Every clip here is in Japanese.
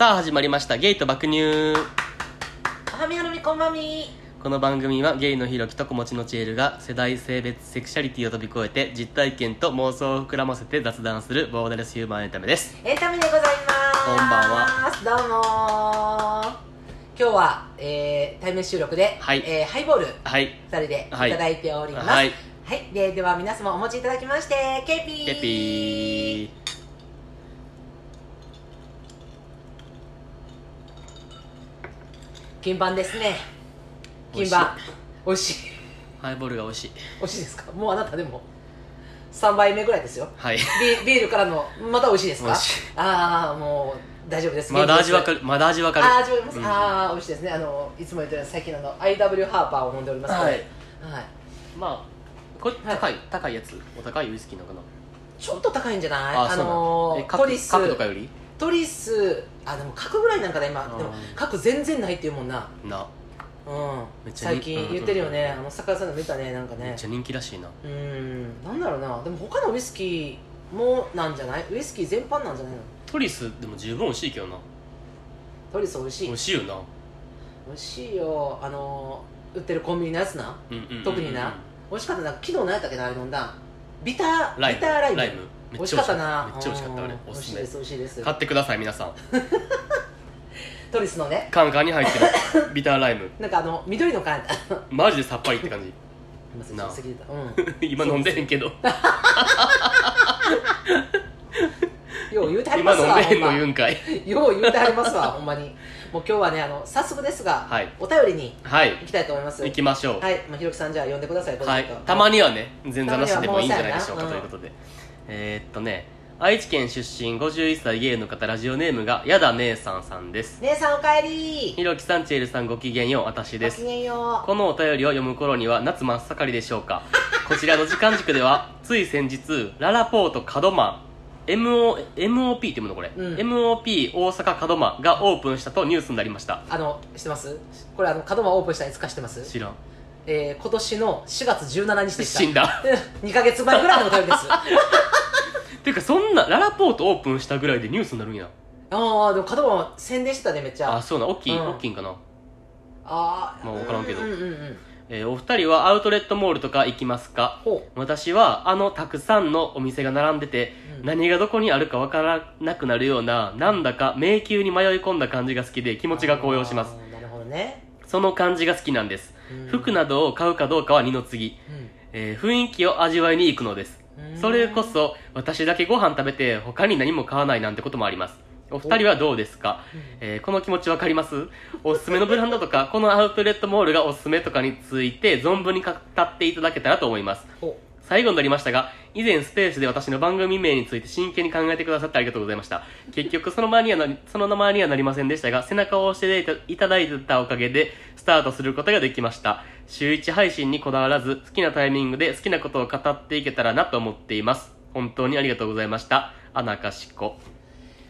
さあ始まりましたゲイと爆乳。おはみやのみこんまみ。この番組はゲイのひろきと子持ちのちえるが世代性別セクシャリティを飛び越えて実体験と妄想を膨らませて雑談するボーダレスヒューマンエンタメです。エンタメでございます。こんばんは。どうも。今日は、えー、対面収録で、はい。えーハイボールはい。2人でいはい。ただいております。はい。はい、ででは皆様お持ちいただきましてケーピー。ケピー金版ですね。金版美味しい。ハイボールが美味しい。美味しいですか？もうあなたでも3杯目ぐらいですよ。はい。ビビールからのまた美味しいですか？ああもう大丈夫です。まだ味わかるまだ味わかる。あー味わかります、うん。ああ美味しいですね。あのいつも言ってる最近あの IW ハーパーを飲んでおりますので、はい。はい、まあこれはい。高い、高いやつ？お高いウイスキーなのかな？ちょっと高いんじゃない？あのー角トリス。角とかより？トリスあでも角ぐらいなんかな今。でもうん角全然ないっていうもんな。な。うん。最近言ってるよね、あの酒屋さんでも見たねなんかね。めっちゃ人気らしいな。うん。なんだろうな。でも他のウイスキーもなんじゃない？ウイスキー全般なんじゃないの？トリスでも十分美味しいけどな。トリス美味しい。美味しいよな。美味しいよ。あのー売ってるコンビニのやつな。うんうんうんうん特にな。美味しかったな昨日何やったっけなあれ飲んだ。ビターライム。ビターライム美味しかった。な。めっちゃ美味しかった。あれうん。おすすめ。美味しいです美味しいです。買ってください皆さん。トリスのね。カンカンに入ってる。ビターライム。なんかあの緑の缶。マジでさっぱりって感じ。なあ。今飲んでへんけど。よう言うてはり今ますわ飲んでへんの言うんかい。よう言うてはりますわほんまに。もう今日はねあの早速ですが、はい。お便りにはい。行きたいと思います。行きましょう。はい、まあ、ひろきさんじゃあ呼んでくださいはい。たまにはね前座なしでもいいんじゃないでしょうかということでえーっとね愛知県出身51歳ゲイの方ラジオネームがやだ姉さんさんです。姉さんおかえり。ひろきさんちえるさんごきげんよう私です。ごきげんよこのお便りを読む頃には夏真っ盛りでしょうか。こちらの時間軸では つい先日ララポート門真 MO MOP っていうものこれ、うん。MOP 大阪門真がオープンしたとニュースになりました。うあの知ってます？これあの門真オープンしたのいつか知ってます？知らんえー、今年の4月17日でした。死んだ。2ヶ月前ぐらいのお便りです。ていうかそんなララポートオープンしたぐらいでニュースになるんや。ああでも門真宣伝してたねめっちゃ。あそうな大きい、うん。大きいんかな。あーまあわからんけど。うんうんうん。えーお二人はアウトレットモールとか行きますか？ほ私はあのたくさんのお店が並んでて、うん。何がどこにあるかわからなくなるようななんだか迷宮に迷い込んだ感じが好きで気気持ちが高揚します。なるほどね、その感じが好きなんです、うん。服などを買うかどうかは二の次、えー雰囲気を味わいに行くのです。うん。それこそ私だけご飯食べて他に何も買わないなんてこともあります。お二人はどうですか、えーこの気持ちわかります？おすすめのブランドとか このアウトレットモールがおすすめとかについて存分に語っていただけたらと思います。ほ最後になりましたが、以前スペースで私の番組名について真剣に考えてくださってありがとうございました。結局その前にはなり、その名前にはなりませんでしたが、背中を押していただいたおかげで、スタートすることができました。週1配信にこだわらず、好きなタイミングで好きなことを語っていけたらなと思っています。本当にありがとうございました。アナカシコ。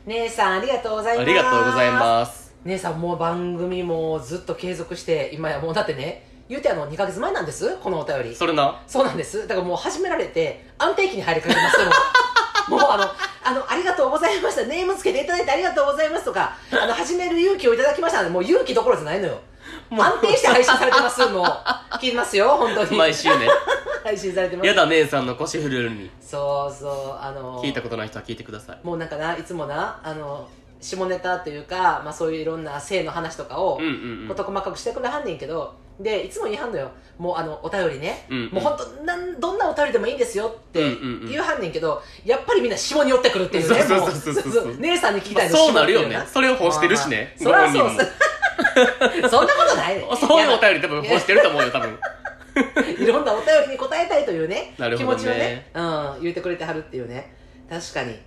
う姉さんありがとうございますありがとうございます。姉さんもう番組もずっと継続して今やもうだってね言うてあの2ヶ月前なんです？このお便り。それな。そうなんです。だからもう始められて安定期に入りかけてますよもうも。うあのあのありがとうございました。ネームつけていただいてありがとうございますとかあの始める勇気をいただきましたのでもう勇気どころじゃないのよ。安定して配信されてますもう。聞いてますよ本当に。毎週ね。配信されてます。やだ姉さんの腰振るに。そうそうあの聞いたことない人は聞いてください。もうなんかないつもなあの下ネタというか、まあ、そういういろんな性の話とかをうんうんうん。事細かくしてくれはんねんけどでいつも言いはんのよ。もうあのお便りね、うんうん。もう本当なんどんなお便りでもいいんですよって言うはんねんけどやっぱりみんな下に寄ってくるっていうね。そうもそうそうそうそう。姉さんに聞きたいのまあそうなるよね。それを欲してるしね。まあまあそりゃそう そんなことないね。そういうお便り多分欲してると思うよ、多分。いろんなお便りに答えたいというねなるほどね。気持ちをね、うん、言ってくれてはるっていうね。確かに。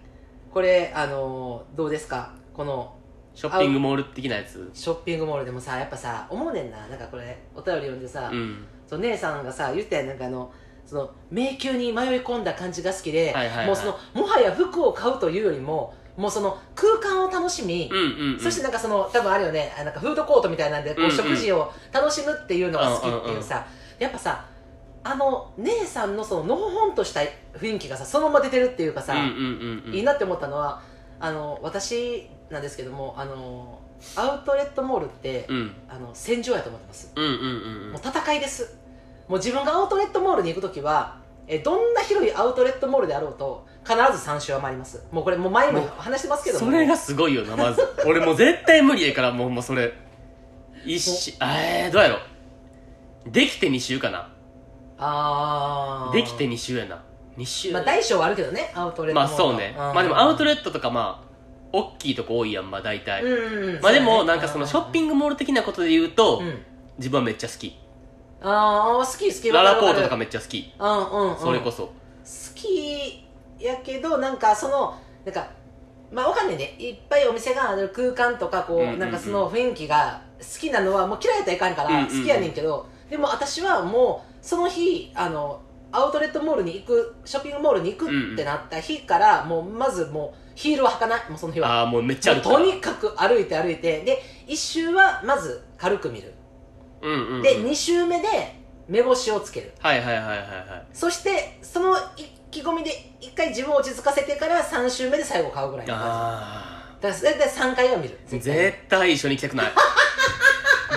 これあのどうですか？このショッピングモール的なやつ？ショッピングモールでもさやっぱさ思うねんななんかこれお便り読んでさ、うん。そう姉さんがさ言ったやんなんかあのその迷宮に迷い込んだ感じが好きで、はいはいはいもうそのもはや服を買うというよりももうその空間を楽しみ、うんうん、うん。そしてなんかその多分あるよねあなんかフードコートみたいなんでこううんうん食事を楽しむっていうのが好きっていうさ、やっぱさあの姉さんのそののほほんとした雰囲気がさそのまま出てるっていうかさ、うんうんうんうん。いいなって思ったのはあの私なんですけどもあのアウトレットモールって、うん。あの戦場やと思ってます。うんうんうんもう戦いです。もう自分がアウトレットモールに行く時はえどんな広いアウトレットモールであろうと必ず3周は回ります。もうこれもう前も話してますけども。それがすごいよなまず。俺もう絶対無理やからもうもうそれ。一周えー、どうやろできて2周かな。ああできて2周やな。2周。まあ大小はあるけどねアウトレットまあそうね。まあでもアウトレレットとかまあ大きいとこ多いやんまあ大体、うんうんまあでもなんかそのショッピングモール的なことで言うと、うん。自分はめっちゃ好き。ああ好き好き。ララポートとかかめっちゃ好き。うんうんうん。それこそ。好きやけどなんかそのなんかまあわかんないね。いっぱいお店がある空間とかこう,、うんうんうん。なんかその雰囲気が好きなのはもう嫌いやったらいかんからうんうんうん。好きやねんけど、でも私はもうその日あのアウトレットモールに行くショッピングモールに行くってなった日から、もうまずもうヒールは履かない？もうその日は。ああもうめっちゃあるもうとにかく歩いて歩いて。で1周はまず軽く見る。うんうん、うん、で2周目で目星をつける。はいはいはいはいはい。そしてその意気込みで一回自分を落ち着かせてから3周目で最後買うぐらいの感あじだから大体3回は見る。あ絶対絶対一緒に行きたくない。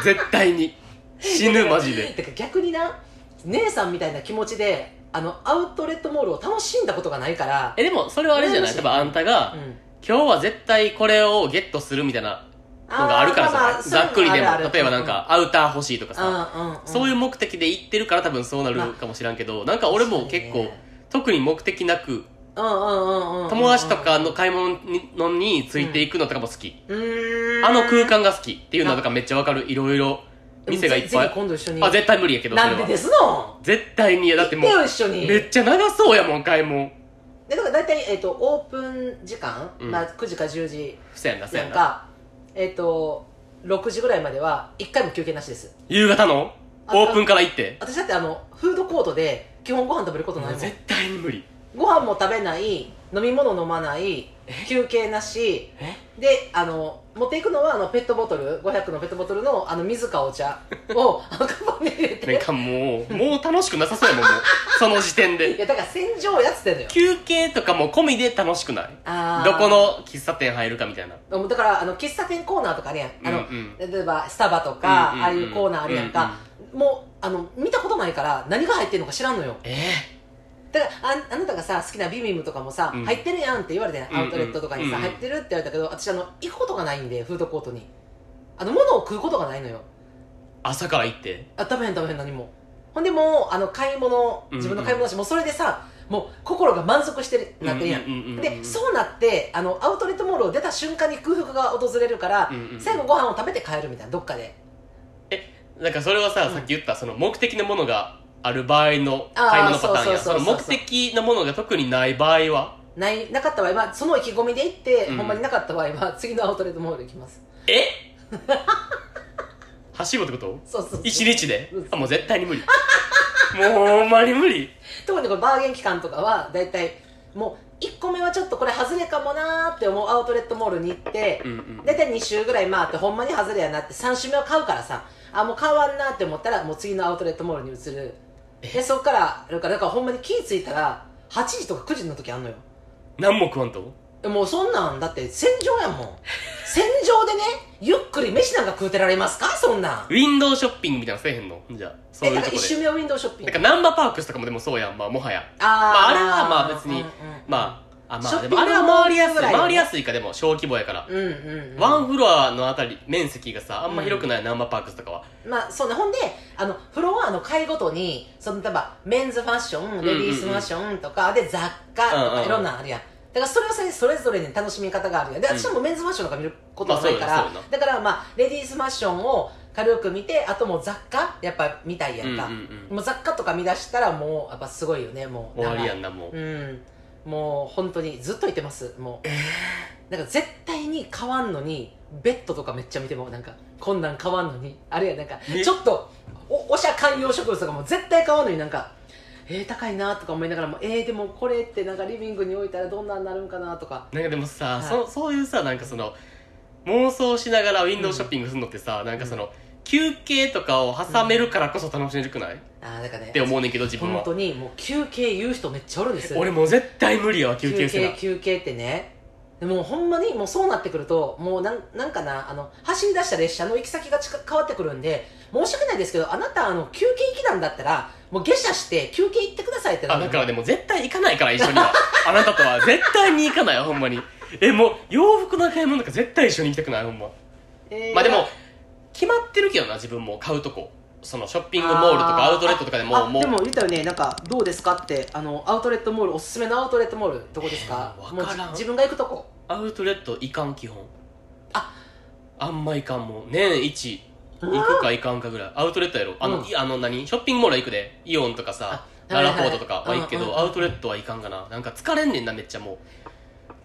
絶対に。死ぬマジで。逆にな姉さんみたいな気持ちであのアウトレットモールを楽しんだことがないからえでもそれはあれじゃない？羨ましい。多分あんたが、うん。今日は絶対これをゲットするみたいなのがあるからさ、まあまあざっくりでも。例えばなんかアウター欲しいとかさ、うんうんうん。そういう目的で行ってるから多分そうなるかもしらんけど、なんか俺も結構、特に目的なく友達とかの買い物にのについていくのとかも好き、うーん。あの空間が好きっていうのとかめっちゃわかる。いろいろ店がいっぱい。今度一緒に。あ絶対無理やけどなんでですの？絶対にだっても行ってうよ一緒に。めっちゃ長そうやもん買い物。でだから大体、えっとオープン時間、うん。まあ、9時か10時。なんかえっ、と6時ぐらいまでは1回も休憩なしです。夕方の？あオープンから行って？私だってあのフードコートで基本ご飯食べることないもん。絶対に無理。ご飯も食べない飲み物飲まない休憩なし。え？であの持っていくのはあのペットボトル500のペットボトルのあの水かお茶をあのカバンに入れて。なんかもうもう楽しくなさそうやもんもう。その時点いでやだから戦場やっつってんのよ。休憩とかも込みで楽しくない？どこの喫茶店入るかみたいな。だからあの喫茶店コーナーとかあるやん。あの、うん例えばスタバとか、うんうんうんああいうコーナーあるやんか、もうあの見たことないから何が入ってるのか知らんのよ。えだからああなたがさ好きなビビムとかもさ、うん。入ってるやんって言われて、アウトレットとかにさ、うん。うん入ってるって言われたけど私あの行くことがないんでフードコートに。あの物を食うことがないのよ。朝から行って？あ食べへん食べへん何も。ほんでもうあの買い物自分の買い物だし、もうそれでさもう心が満足してるなってるやん,、でそうなってあのアウトレットモールを出た瞬間に空腹が訪れるから、うんうんうん。最後ご飯を食べて帰るみたいなどっかで。なんかそれはさ、うん。さっき言ったその目的のものがある場合の買い物パターンや。そ目的のものが特にない場合は。ないなかった場合はその意気込みで行って、うん。ほんまになかった場合は次のアウトレットモール行きます。え？走るってこと？そうそうそう。一日で？うん。あもう絶対に無理。もうほんまに無理。特にこれバーゲン期間とかは大体もう1個目はちょっとこれ外れかもなーって思うアウトレットモールに行って、うんうん。大体2周ぐらい回ってほんまに外れやなって3周目は買うからさあもう買わんなって思ったらもう次のアウトレットモールに移るでそっからだからだからほんまに気ぃ付いたら8時とか9時の時あんのよ。何も食わんと？もうそんなんだって戦場やもん。戦場でねゆっくり飯なんか食うてられますか？そんなん。ウィンドウショッピングみたいなのせえへんの？じゃあそうえだから1いうとこで周目はウィンドウショッピング。なんかナンバーパークスとかもでもそうやん。まあもはや。あー、まああれはまあ別にうんうん。まああまショッピングあでもあれは回りやすい。モールぐらいの。回りやすいかでも小規模やから。うんうん、うん、ワンフロアのあたり面積がさあんま広くないナンバーパークスとかは。まあそうね。ほんであのフロアの階ごとにその例えばメンズファッションレディースファッションとかで雑貨とうん。うんうんかいろんなのあるやん。だからそれはそれそれぞれに楽しみ方があるやんでうん私はもうメンズファッションとか見ることがないから、まあそうだそうだからまあレディースファッションを軽く見てあともう雑貨やっぱ見たいやんか、うんうんうん。もう雑貨とか見出したらもうやっぱすごいよねもう。終わりやんんなもう。うんもう本当にずっと言ってます。もう。なんか絶対に買わんのにベッドとかめっちゃ見てもなんかこんなん買わんのに。あるいはなんかね。ちょっとおおしゃ観葉植物とかも絶対買わんのになんかえー、高いなとか思いながらもえー、でもこれってなんかリビングに置いたらどんなんなるんかなとか。なんかでもさ、はい。そそういうさなんかその妄想しながらウィンドウショッピングするのってさ、なんかその休憩とかを挟めるからこそ楽しめるくない、っあーなんかねて思うねんけど自分は。本当にもう休憩言う人めっちゃおるんですよ。俺もう絶対無理やわ休憩休憩休憩ってね。でもほんまにもうそうなってくるともうなんなんかなあの走り出した列車の行き先が近変わってくるんで申し訳ないですけどあなたあの休憩行きなんだったらもう下車して休憩行ってくださいってなある。のだからでも絶対行かないから一緒には。あなたとは絶対に行かないほんまに。えもう洋服の買い物とか絶対一緒に行きたくないほんま。えーまあでも決まってるけどな自分も。買うとこ。そのショッピングモールとかアウトレットとかでももう。あでも言ったよね。なんかどうですかって。あのアウトレットモールおすすめのアウトレットモールどこですか、えーわからん。自分が行くとこ。アウトレット行かん基本。あ。あんま行かんもう年一行くか行かんかぐらい。アウトレットやろ。あの、うん。いあの何？ショッピングモールは行くで。イオンとかさあララポートとかは行くけど、アウトレットは行かんかな。なんか疲れんねんなめっちゃもう。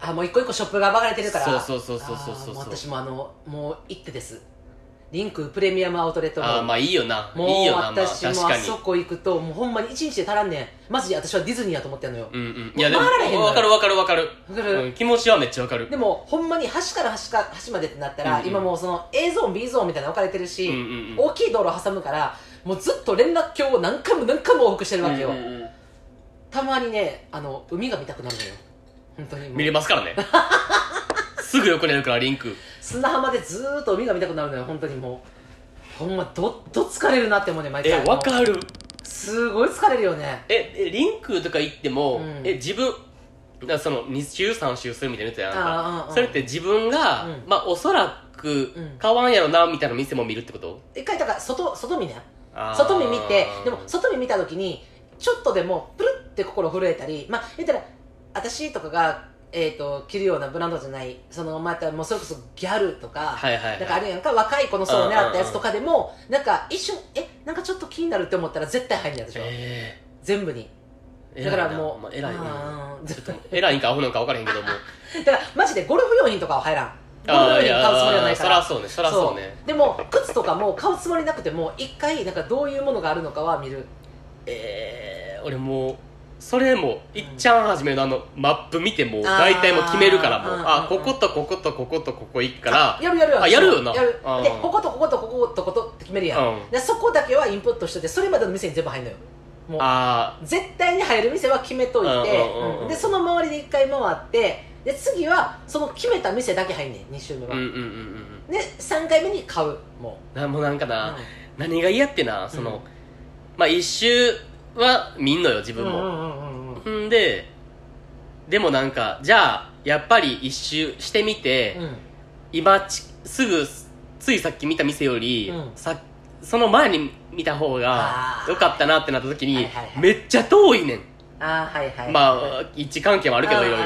あもう一個一個ショップが分かれてるから。そうそうそうそうそうそう私もあのもう行ってですリンクプレミアムアウトレットああまあいいよな。もういいよなまあ。私もあそこ行くともうほんまに一日で足らんねん。マジで私はディズニーやと思ってんのよ、うんうん。いやでも分かる分かる分かる。わかる。うん、気持ちはめっちゃ分かる。でもほんまに端から端か端までってなったら、うんうん。今もうその A ゾーン B ゾーンみたいなの分かれてるし、うんうんうん。大きい道路挟むからもうずっと連絡橋を何回も何回も往復してるわけよ、うんうんうん。たまにねあの海が見たくなるのよ。本当に見れますからね。すぐ横にあるからリンク砂浜でずーっと海が見たくなるのよ本当にもう。ほんまどっと疲れるなって思うね毎回。え分かる。すごい疲れるよね。ええリンクとか行っても、うん。え自分だからその2週3週するみたいなやつやん。ああああかそれって自分が、うん。まあおそらくん。買わんやろなみたいな店も見るってこと？一回だから外外見ね。あー。外見見てでも外見見た時にちょっとでもプルって心震えたりまあ言ったら私とかが、えー、と着るようなブランドじゃない。そのまたもうそれこそギャルとか、はいはいはい。なんかあるやんか若い子の層を狙ったやつとかでもなんか一瞬えなんかちょっと気になるって思ったら絶対入んないでしょ、え。全部に。ー、だからもう、まあ、偉いな偉いんかアホなんか分からへんけども。だからマジでゴルフ用品とかは入らん。ゴルフ用品買うつもりはないやそかららそうね。そらそうね。でも靴とかも買うつもりなくても一回なんかどういうものがあるのかは見る。えー、俺もうそれもいっちゃん初めのあのマップ見ても大体もう決めるからもあこことこことこことここ行くからやるやるあやるよな。でこことこことこことこことって決めるやん、うん。でそこだけはインプットしててそれまでの店に全部入るのよ。もうあ絶対に入る店は決めといて、でその周りで一回回ってで次はその決めた店だけ入んねん2周目は、で3回目に買うもう。んなんもなんかう、な、何が嫌ってなその、うん。まあ一周は見んのよ自分も、うんうんででもなんかじゃあやっぱり一周してみて、うん。今ちすぐついさっき見た店より、うん。さその前に見た方があー。良かったなってなった時に、はいはいはいめっちゃ遠いねん、ああはいはい。まあ一致関係もあるけどいろい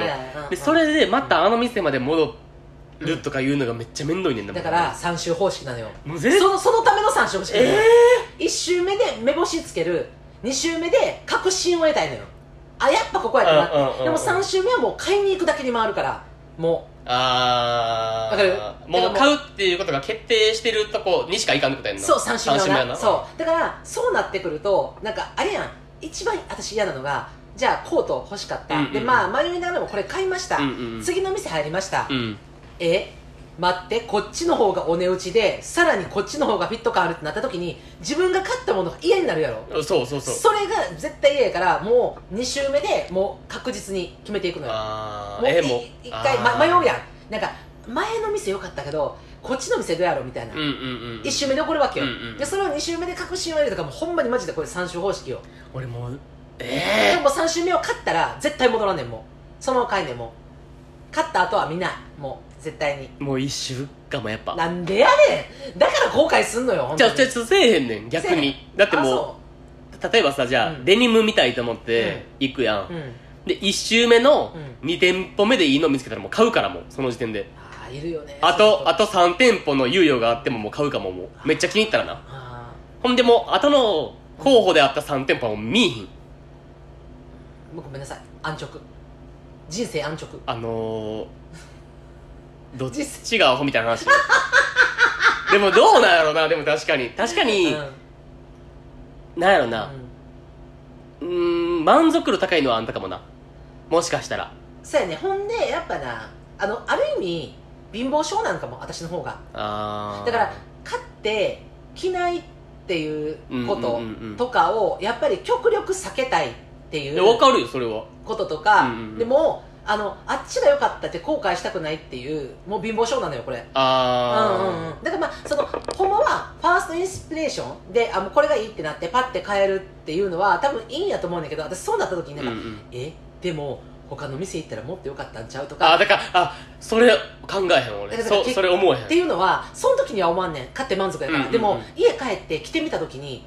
ろそれでまたあの店まで戻るとかいうのがめっちゃ面倒いねんなだから3周方式なのよ。そのそのための3周方式なのよ。え1周目で目星つける2周目で確信を得たいのよ。あやっぱここやったなでも3周目はもう買いに行くだけに回るからもあわかる？ーもう。買うっていうことが決定してるとこにしか行かんってことやんなうそう3周目三はな。そう。だからそうなってくるとなんかあれやん。一番私嫌なのがじゃあコート欲しかった、うんうんうん。でまあ迷いながらもこれ買いました、うんうんうん。次の店入りました、うん。え？待ってこっちの方がお値打ちでさらにこっちの方がフィット感あるってなった時に自分が買ったものが嫌になるやろ。そうそうそう。それが絶対嫌やからもう2周目でもう確実に決めていくのよ。もういあーえもう一回、ま、迷うやん。なんか前の店良かったけどこっちの店どうやろうみたいな、うんうんうん。1周目で怒るわけよ、うんうんでそれを2周目で確信を得るとかもうほんまにマジでこれ3周方式よ。俺もうでえも3周目を勝ったら絶対戻らんねんもう。そのまま帰んねんもう。勝った後は見ないもう絶対に。えもう一週かもやっぱ。なんでやねん。だから後悔すんのよ本当に。じゃあじゃあせえへんねん逆に。だってあもう。例えばさじゃあ、うん。デニム見たいと思って行くやん、そううん。で1周目のう2店舗目でいいの見つけたらもう買うからもうその時点で。ああいるよねあとあと3店舗の猶予があってももう買うかももうめっちゃ気に入ったらな。あほんでもう後の候補であった3店舗はもう見いひん。ーもうごめんなさい。安直。人生安直。あのー、どっち？がアホみたいな話でもどうなんやろうなでも確かに確かに、うんなんやろなうんうん満足度高いのはあんたかもなもしかしたらそうやねほんでやっぱなあのある意味貧乏症なんかも私の方がだから買って着ないっていうこととかをやっぱり極力避けたいっていうわかるよそれはこととか、うんうんうんでもあのあっちが良かったって後悔したくないっていうもう貧乏症なのよこれ。あー。うんうんうん、だからまあそのほんまはファーストインスピレーションであもうこれがいいってなってパッて変えるっていうのは多分いいんやと思うんだけど私そうなった時になんか、うんうん。えでも他の店行ったらもっと良かったんちゃうとあかだからあそれ考えへんだ俺そそれ思えへん。っていうのはその時には思わんねん。買って満足やから、うんうんうん。でも家帰って着てみた時にい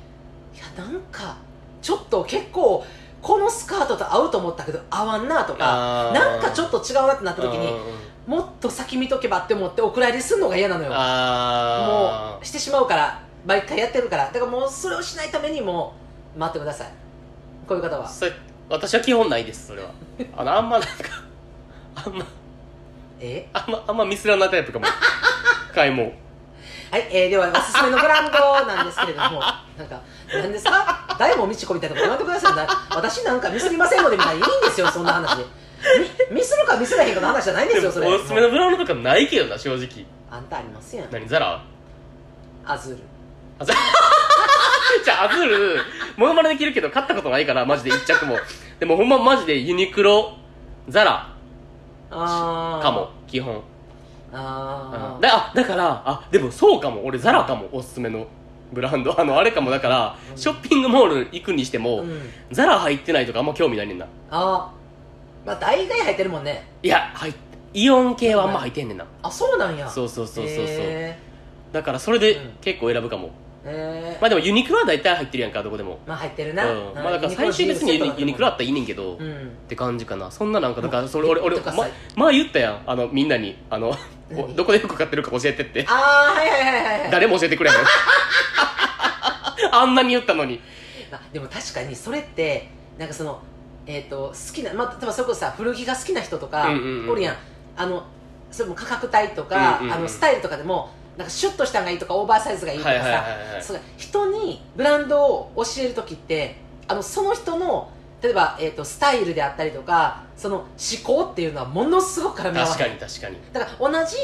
やなんかちょっと結構このスカートと合うと思ったけど合わんなとかなんかちょっと違うなってなった時にもっと先見とけばって思ってお蔵入りするのが嫌なのよ。あもうしてしまうから毎回やってるから。だからもうそれをしないためにもう待ってください。こういう方は。私は基本ないですそれは。あのあんまなんかあんまえ？あんまあんまミスらないタイプかも。買い物。はい、えー、ではおすすめのブランドなんですけれども。なんか何ですか？大門みちこみたいなこと言わんでください。な私なんかミスりませんのでみたいないいんですよそんな話。ミミスるかミスらへんかの話じゃないんですよそれ。おすすめのブランドとかないけどな正直。あんたありますやん。何ザラ？アズール。あザ じゃあアズールモノマネできるけど買ったことないからマジで一着も。でもほんまマジでユニクロザラ。あー。かも基本。あー。だあだからあでもそうかも。俺ザラかもおすすめのブランド。あのあれかもだからうん。ショッピングモール行くにしても、うん。ザラ入ってないとかあんま興味ないねんな。あ。ーまあ大概入ってるもんね。いや入っイオン系はあんま入ってんねんな。あそうなんや。そうそうそうそうそう。へだからそれでうん。結構選ぶかも、ーへー。まあでもユニクロは大体入ってるやんかどこでも。まあ入ってるうん。な、まあだから最終別にユニユニクロあったらいいねんけど、っうん。て感じかな。そんななんかだからそれ俺俺まとかさ前言ったやん。あのみんなに。あの何？どこで服買ってるか教えてって。ああはいはいはいはいはい。誰も教えてくれへん あんなに言ったのに。まあ、でも確かにそれってなんかそのえっ、と好きなまあ例えばそれこそさ古着が好きな人とか、うんうんうんおるやん。あのそれも価格帯とか、うんうんうん。あのスタイルとかでもなんかシュッとしたのがいいとかオーバーサイズがいいとかさ、はいはい人にブランドを教える時ってあのその人の例えば、えー、とスタイルであったりとかその思考っていうのはものすごく絡み合わ確ない。かに確かに。だから同じ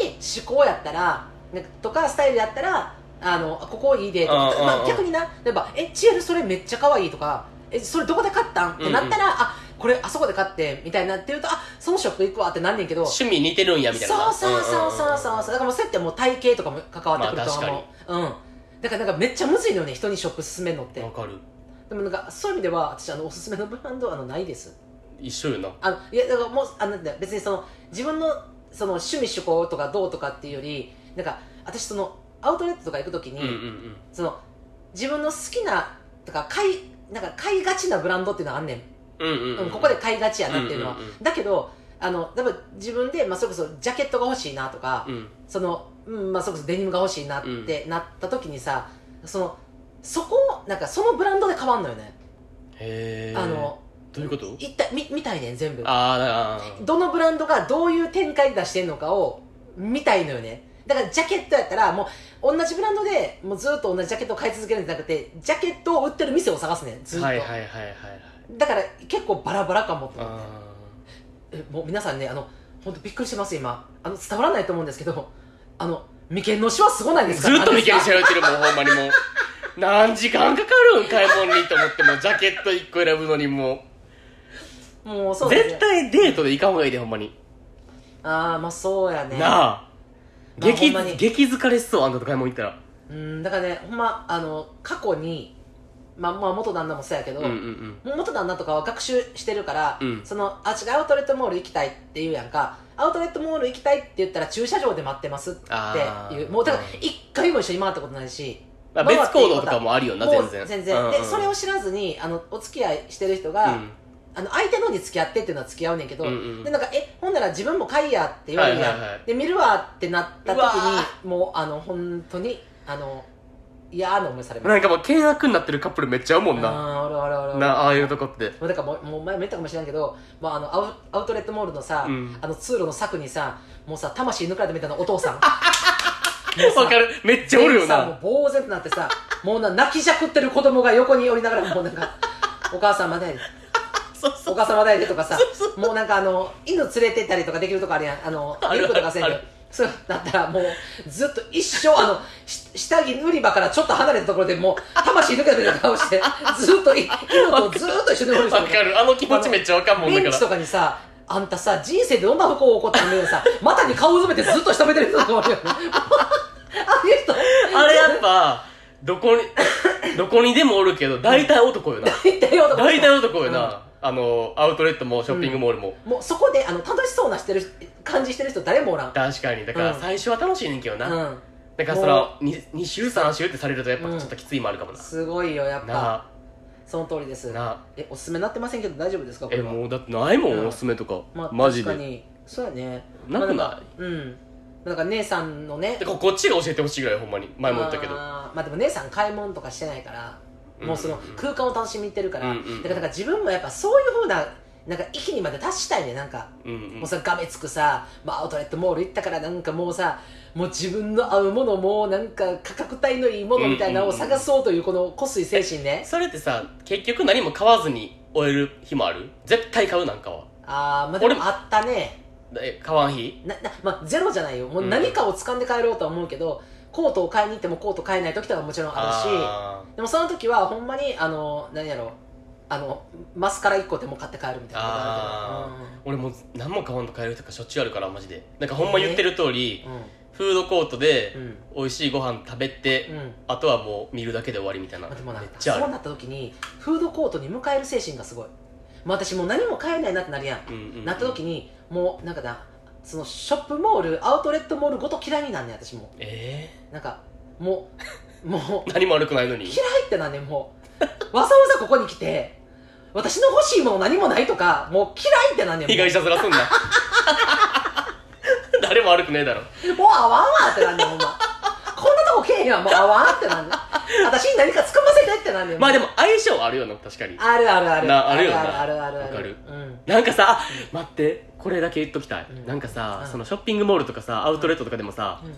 思考やったらねとかスタイルやったらあのここいいでとかまあ、逆にな例えば「えチエルそれめっちゃ可愛いとか「えそれどこで買ったん?」ってなったら「あこれあそこで買って」みたいになってると「あそのショップ行くわ」ってなんねんけど。趣味似てるんやみたいな。そうそうそうそうそうそう。だからもうそうやってもう体型とかも関わってくると思う、うん。だからなんかめっちゃむずいのよね人にショップ勧めるのって。わかる。でもなんかそういう意味では私あのおすすめのブランドはあのないです。一緒よな。あのいやだからもうあの別にその自分のその趣味趣向とかどうとかっていうよりなんか私そのアウトレットとか行くときに、うんうんうん。その自分の好きなとか買いなんか買いがちなブランドっていうのはあんねん、うんうんうんうん。ここで買いがちやなっていうのは、うんうんうん。だけどあの例えば自分で、まあ、それこそジャケットが欲しいなとか、うん。その、うんまあ、それこそデニムが欲しいなってなった時にさ、そのそこなんかそのブランドで変わんのよね、へえあのどういうこと？いったみ見たいねん全部。あーだからどのブランドがどういう展開で出してんのかを見たいのよねだからジャケットやったらもう同じブランドでもうずっと同じジャケットを買い続けるんじゃなくてジャケットを売ってる店を探すねん。ずっと、はいはいはいはいはい。だから結構バラバラかもと思ってもう皆さんねあの本当びっくりしてます今。あの伝わらないと思うんですけどあの眉間のしわすごないですか？ーずっと眉間何ですか調べてるもんほんまにもう。何時間かかるん買い物にと思ってもジャケット1個選ぶのにももうそううです絶対デートで行かんほうがいいでほんまに。ああまあそうやね。なあ激ほんまに。激疲れしそうあんたと買い物行ったら。うんだからねほんまあの過去にまあまあ元旦那もそうやけど、うんうんうん。元旦那とかは学習してるから、うん。そのあ違うアウトレットモール行きたいって言うやんかアウトレットモール行きたいって言ったら駐車場で待ってますっていうもうだから一回も一緒に回ったことないし、まあ別行動とかもあるよなもう全然。全然、うんうんでそれを知らずにあのお付き合いしてる人が、うんあの相手のに付き合ってっていうのは付き合うねんけど、うんうんでなんかえほんなら自分も買いやって言われるやん、はいはいはい。で見るわってなった時にもうあの本当にあの嫌な思いされます。なんかもう険悪になってるカップルめっちゃ合うもんな。あーおるおるおるおるなああいうとこって。だからもうもう前も言ったかもしれんけど、まあ、あのアウアウトレットモールのさ、うん。あの通路の柵にさもうさ魂抜かれたみたいなお父さん。わかる。めっちゃおるよな。さもう呆然となってさもうな泣きじゃくってる子供が横におりながらもうなんかお母さんまでお母さんまだやでとかさもうなんかあの犬連れてったりとかできるとこあるやん。あのあるミルクとかせんである。そうなったらもうずっと一生あのし下着売り場からちょっと離れたところでもう魂抜けたみたいな顔して ずっとい犬とずっと一緒におる人わかる。あの気持ちめっちゃわかんもんだベンチとからかにさあんたさ人生でどんな不幸起こったのにさ股に顔をうずめてずっと下めてる人とかおるよ あいう人。あれやっぱどこにどこにでもおるけど大体男よな。大体男。大体男よな、あのアウトレットもショッピングモールも、もうそこであの楽しそうなしてる感じしてる人誰もおらん。確かに。だからうん。最初は楽しいねんけどな、うん。だからその 2, 2週3週ってされるとやっぱちょっときついもあるかもな、すごいよやっぱ。な。その通りです。あな。あえおすすめなってませんけど大丈夫ですか？これはえもうだってないもん、うん。おすすめとか、まあ、マジで。確かに。そうやね。なくない？まあんかうん。なんか姉さんのね。でここっちが教えてほしいぐらいほんまに。前も言ったけど。あー。まあでも姉さん買い物とかしてないから。うんもうその空間を楽しみにてるから、うんうんだから自分もやっぱそういうふうななんか域にまで達したいね。なんか、うんうん。もうさがめつくさ、まあ、アウトレットモール行ったからなんかもうさもう自分の合うものもなんか価格帯のいいものみたいなのを探そうというこのこすい精神ね、それってさ結局何も買わずに終える日もある？絶対買うなんかは。ああまあで俺ももあったね。え買わん日？なな、まあ、ゼロじゃないよ。もううん何かを掴んで帰ろうとは思うけど、コートを買いに行ってもコート買えない時とかももちろんあるしあでもその時はほんまにあの何やろあのマスカラ1個でも買って帰るみたいなことあー。俺もう何も買わんと買えるとかしょっちゅうあるからマジで。なんかほんま言ってる通り、るフードコートで美味しいご飯食べて、うん、うんあとはもう見るだけで終わりみたいな。まあでもなそうなった時にフードコートに迎える精神がすごい、まあ、私もう何も買えないなってなるやん、うんうんうん。なった時にもうなんかなそのショップモールアウトレットモールごと嫌いになんねん私も。えなんかもう もうー、何も悪くないのに？嫌いってなんねんもう。わざわざここに来て私の欲しいもの何もないとかもう嫌いってなんねんもう。被害者面すんな。誰も悪くねえだろ。もう合わんわってなんねんほんま。こんなとこけえへんわもう合わんってなんねん。私に何かつかませてってなんねんまあでも相性あるよな確かに。あるあるある。なあるよな。あるあるあるあるわかる。うんなんかさ、あ待ってこれだけ言っときたい、うん。なんかさ、うん。そのショッピングモールとかさアウトレットとかでもさ、うん。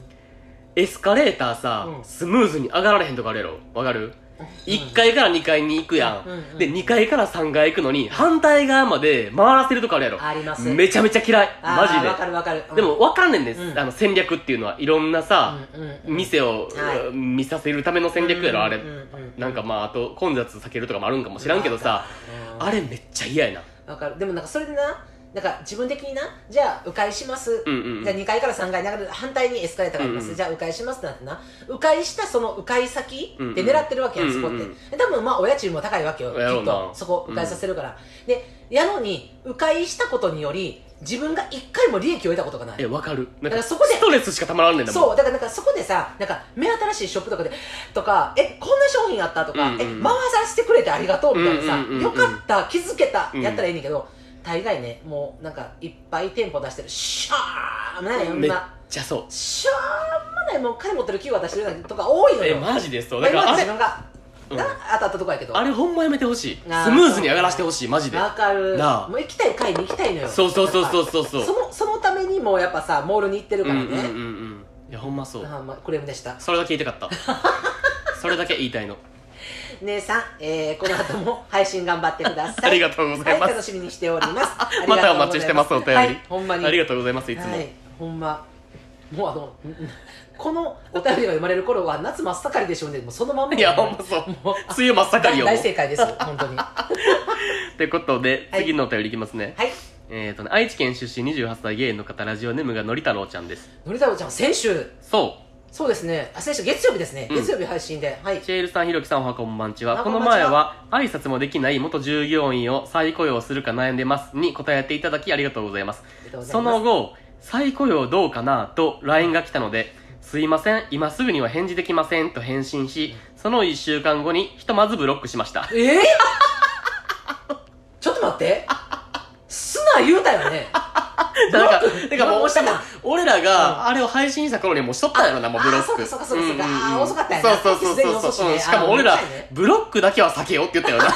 エスカレーターさ、うん。スムーズに上がられへんとかあるやろ？わかる、1階から2階に行くやん、うん。うん。で2階から3階行くのに反対側まで回らせるとかあるやろ？あります。めちゃめちゃ嫌い。あーマジで。わかるわかる。うん。でも分かんねんね、うん。あの戦略っていうのはいろんなさ、うんうんうん。店を、はい。見させるための戦略やろ、あれ、うんうんうん。なんかまああと混雑避けるとかもあるんかもしらんけどさ、うん。あれめっちゃ嫌やな。わかる。でもなんかそれでななんか自分的になじゃあ迂回します、うんうんじゃあ2階から3階に上がる反対にエスカレーターがあります、うんうん。じゃあ迂回しますってなってな迂回したその迂回先うんうん。で狙ってるわけやん、そこって、うんうんうん。で多分まあお家賃も高いわけよきっと。そこ迂回させるから、でやのに迂回したことにより自分が1回も利益を得たことがない。え分かる。だからそこでストレスしかたまらんねんだもん。そうだからなんかそこでさなんか目新しいショップとかでとかえこんな商品あったとか、うんうん。え回させてくれてありがとうみたいなさ、うんうんうんうん。よかった気づけた、うん。やったらいいねんけど大概ねもうなんかいっぱい店舗出してる。しゃーもないよん。めっなちゃそう。しゃーもないもう金持ってる企業出してるようなとか多いのよえマジでそう。だからあれ自分が、うん。な当たったとこやけど。あれほんまやめてほしい。スムーズに上がらしてほしいマジで。わかる。なあ。もう行きたい会に行きたいのよ。そうそうそうそうそうそう。ぱそのそのためにもやっぱさモールに行ってるからね、うんうん。いやほんまそう。あーまあ、クレームでした。それだけ言いたかった。それだけ言いたいの姉さん、えー、この後も配信頑張ってください。ありがとうございます。はい、楽しみにしております。またお待ちしてますお便り、はい、ほんまに。ありがとうございますいつも、はい、ほんま。もうあの このお便りが読まれる頃は夏真っ盛りでしょうね。もうそのまんま。いやほんまそう。もう。梅雨真っ盛りよ。大正解です。本当に。はってことではい。次のお便りいきますね、い。えっ、とね愛知県出身28歳芸の方ラジオネームがのり太郎ちゃんです。のり太郎ちゃん先週。そそうですね。あ先週月曜日ですね、うん。月曜日配信で。はい。うシェールさんひろきさんおはこんばんちは。このあこんばんちは。前は挨拶もできない元従業員を再雇用するか悩んでますに答えていただきありがとうございます。その後再雇用どうかなと LINE が来たのですいません今すぐには返事できませんと返信しその1週間後にひとまずブロックしました。ええ ちょっと待ってすな言うたよね。なんかブロックてかもうしたな俺らがあれを配信した頃にはもうしとったんやろなもうブロック。あそうかそうかそうかあー遅かったんやなそうそうそうそう。しかも俺らブロックだけは避けようって言ったよな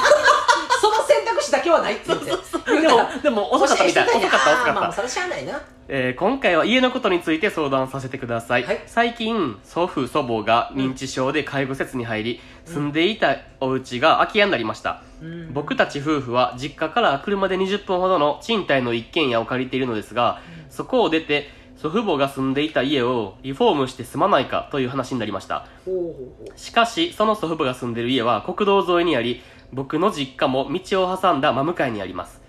だけはないって言って。でもでも遅かったみたい。遅かった遅かった。まあそれしゃあないな。えー今回は家のことについて相談させてください、はい。最近祖父祖母が認知症で介護施設に入り、住んでいたお家が空き家になりました、うん。僕たち夫婦は実家から車で20分ほどの賃貸の一軒家を借りているのですが、そこを出て祖父母が住んでいた家をリフォームして住まないかという話になりました。しかしその祖父母が住んでいる家は国道沿いにあり僕の実家も道を挟んだ真向かいにあります、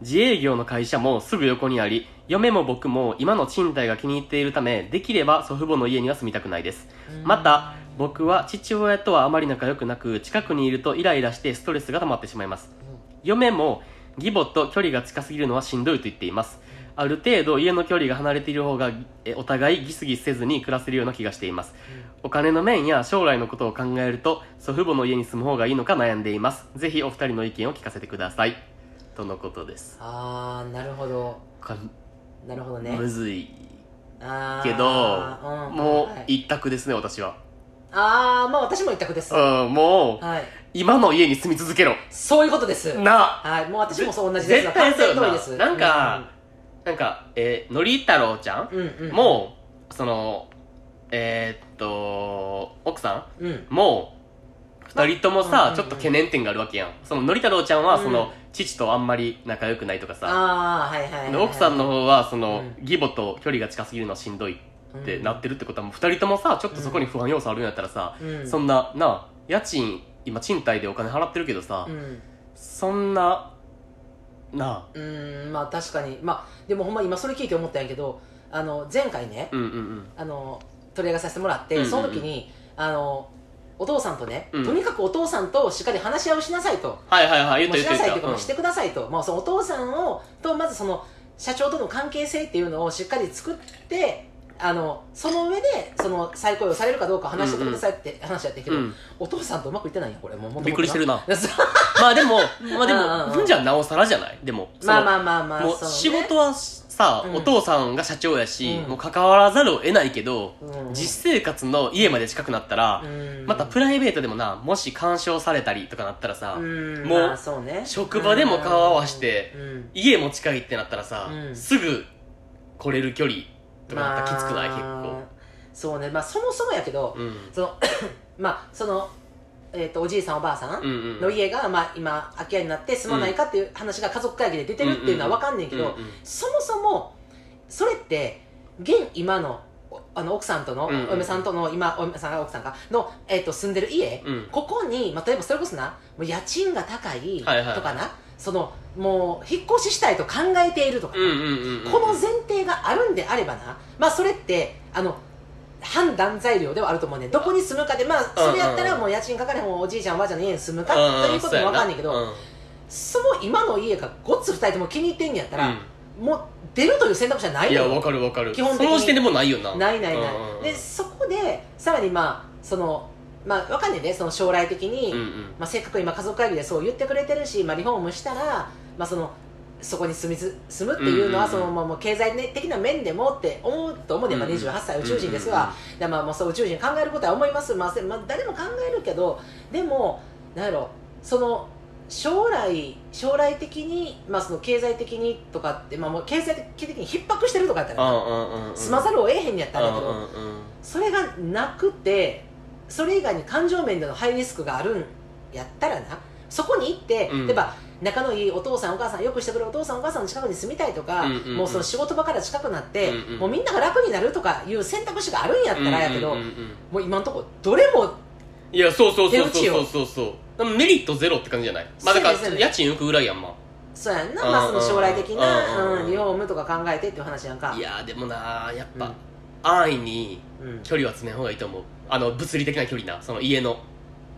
自営業の会社もすぐ横にあり嫁も僕も今の賃貸が気に入っているためできれば祖父母の家には住みたくないです。うん。また僕は父親とはあまり仲良くなく近くにいるとイライラしてストレスが溜まってしまいます。嫁も義母と距離が近すぎるのはしんどいと言っています。ある程度家の距離が離れている方がえお互いギスギスせずに暮らせるような気がしていますお金の面や将来のことを考えると祖父母の家に住む方がいいのか悩んでいます。ぜひお二人の意見を聞かせてください。とのことです。ああなるほど。こなるほどれね。むずい。あーけど、うんもうはい。一択ですね私は。ああまあ私も一択です。うんもうはい。今の家に住み続けろ。そういうことです。なはい。もう私もそう同じです。絶対そうよな。完全同意です。なんか、なんかえーのり太郎ちゃん、うんうんうん。もうそのえーっと奥さん？うん。もう二人ともさ、うんちょっと懸念点があるわけやん。そののり太郎ちゃんはうん。その、父とあんまり仲良くないとかさ、はいはい奥さんの方はその、うん。義母と距離が近すぎるのはしんどいってうん。なってるってことはもう二人ともさちょっとそこに不安要素あるんやったらさ、うん。そんななあ家賃今賃貸でお金払ってるけどさ、うん。そんななあ。うーんまあ確かに。まあでもほんま今それ聞いて思ったんやけどあの前回ね、うんうんうん。あの取り上げさせてもらって、うんうんうん。その時にあのお父さんとね、うん。とにかくお父さんとしっかり話し合いをしなさいと、はいはいはい言もうしって言って言ったなさいというか、もうしてくださいと、まあ、そのお父さんをとまずその社長との関係性っていうのをしっかり作ってあのその上でその再雇用されるかどうか話してくださいって話やってんけど、うん。お父さんとうまくいってないんやこれ。もう元々びっくりしてるな。まあでもまあでうんうんうんもじゃあなおさらじゃないでもそのまあまあまあまあもうそうね仕事はさ、うん。お父さんが社長やし、うん。もう関わらざるを得ないけど、うん。実生活の家まで近くなったら、うん。またプライベートでもなもし干渉されたりとかなったらさ、うん。もううね。職場でも顔合わしてうん。家も近いってなったらさ、うん。すぐ来れる距離とかなったらきつくない、結構。そうね。まあそもそもやけど、うん。その まあそのえー、とおじいさんおばあさんの家が、まあ、今空き家になって住まないかっていう話が家族会議で出てるっていうのは分かんねんけど、そもそもそれって現今のおあの奥さんとの、お嫁さんとの今お嫁さんが奥さんかの、えー、と住んでる家、うん。ここに、まあ、例えばそれこそなもう家賃が高いはいはいとかな、そのもう引っ越ししたいと考えているとかこの前提があるんであればな、まあ、それってあの判断材料ではあると思うね。どこに住むかでまあそれやったらもう家賃かかれへんおじいちゃんおばあちゃんの家に住むかということも分かんないけど、うんその今の家がごっつ2人とも気に入ってんやったら、もう出るという選択肢はないのよ。いやわかるわかる。基本的に。その時点でもうないよな。ないないない、うんうん。でそこでさらにまあそのまあわかんないね。その将来的に、うんうん。まあ、せっかく今家族会議でそう言ってくれてるし、まあ、リフォームしたら、まあ、そのそこに住みつ住むっていうのは、そのまあもう経済的な面でもって思うと思うね、まあ、うんうん。28歳宇宙人ですわ、でまあ、もうそう宇宙人考えることは思います、まあせまあ、誰も考えるけどでもなんやろその将来将来的に、まあ、その経済的にとかって、まあ、もう経済的に逼迫してるとかやったら、うんうんうんうん。住まざるを得へんやったらやけど、それがなくてそれ以外に感情面でのハイリスクがあるんやったらなそこに行って、うん。例えば仲のいいお父さんお母さんよくしてくれるお父さんお母さんの近くに住みたいとか、うんうんうん。もうその仕事場から近くなって、うんうん。もうみんなが楽になるとかいう選択肢があるんやったらやけど、うんうんうんうん。もう今のところどれもいやそうそうそうそうそうそう。そうでもメリットゼロって感じじゃない？まあだから家賃浮くぐらいやんまそうやんな、うんまあ、その将来的な、うんうんリフォームとか考えてっていう話やんか。いやーでもなやっぱ、うん。安易にうん、距離は詰めん方がいいと思う。あの物理的な距離なその家の。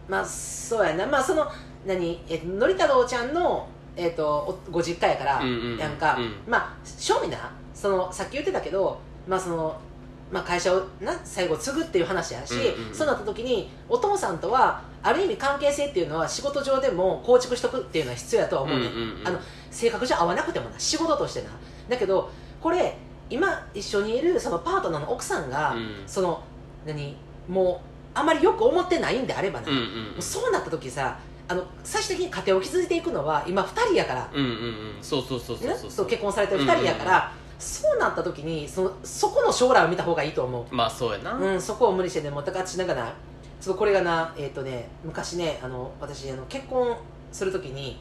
まあそうやな。まあその何、えっとのり太郎ちゃんの、えっとおご実家やから、うんか、うんまあ正味なそのさっき言ってたけどまあそのまあ、会社をな最後継ぐっていう話やし、そうなった時にお父さんとはある意味関係性っていうのは仕事上でも構築しとくっていうのは必要やとは思うね、あの性格上合わなくてもな仕事としてな。だけどこれ今一緒にいるそのパートナーの奥さんが、うん。その何？もうあまりよく思ってないんであればな、うんうん。もうそうなった時さあの最終的に家庭を築いていくのは今2人やから、うんうんうん。そうそうそうそうね、そう。そう結婚されてる2人やから、そうなった時にそのそこの将来を見た方がいいと思う、まあそうやな、うん、そこを無理してねもうだから私なんかなちょっとこれがなえっ、とね昔ねあの私あの結婚する時に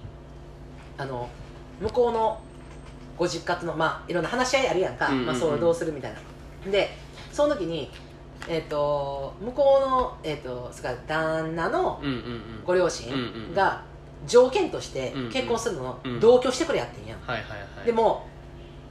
あの向こうのご実家とのまあいろんな話し合いあるやんか、うんうんうん。まあ、そうどうするみたいな。でその時にえっ、と向こうの、えー、とそれから旦那のご両親が、条件として結婚するののうん同居してくれやってんやん、はいはいはい。でも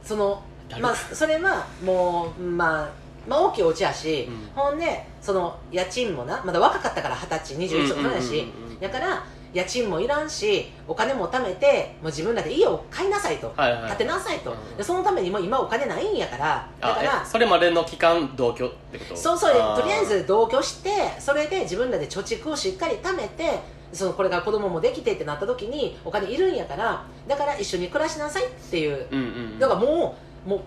その誰まあそれはもうまあまあ大きいお家やし、うん。ほんでその家賃もなまだ若かったから二十歳21とかやし、うんうんうんうんだから家賃もいらんしお金も貯めてもう自分らで家を買いなさいと、はいはい。建てなさいと、うん。でそのためにも今お金ないんやからだかあらえそれまでの期間同居ってこと？そうそうー。とりあえず同居してそれで自分らで貯蓄をしっかり貯めてそのこれから子供もできてってなった時にお金いるんやからだから一緒に暮らしなさいっていう。うんうんだからもうもう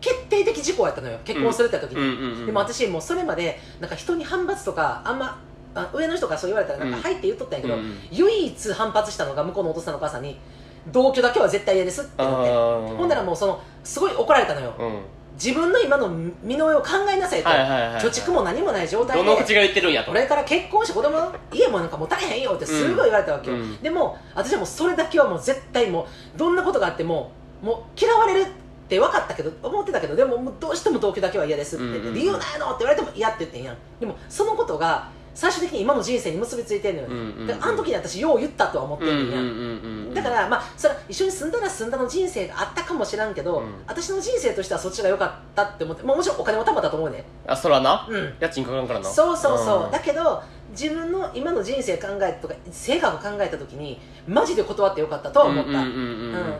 決定的事項やったのよ。結婚するって時に、うんうんうん。でも私もうそれまでなんか人に反発とかあんまあ上の人からそう言われたらなんかうん「はい」って言っとったんやけど、うん。うん唯一反発したのが向こうのお父さんのお母さんに「同居だけは絶対嫌です」って言って。ほんならもうそのすごい怒られたのよ、うん。自分の今の身の上を考えなさいと、はいはいはいはい貯蓄も何もない状態で。どの口が言ってるんやと。これから結婚して子供家もなんか持たれへんよってすごい言われたわけよ、うん。でも私はもうそれだけはもう絶対もうどんなことがあってももう嫌われるって分かったけど思ってたけどでもどうしても同居だけは嫌ですって。うんうん理由なんやのって言われても嫌って言ってんやん。でもそのことが最終的に今の人生に結びついてんのよ、うんうんうん。だからあの時に私よう言ったとは思ってうんや、うんうんうんだからまあそれは一緒に住んだら住んだの人生があったかもしらんけど、うん。私の人生としてはそっちが良かったって思って、まあ、もちろんお金も貯まったと思うねあそらな。うん。家賃かからんからな。そうそうそう、ん。だけど自分の今の人生考えとか性格を考えた時にマジで断ってよかったとは思った、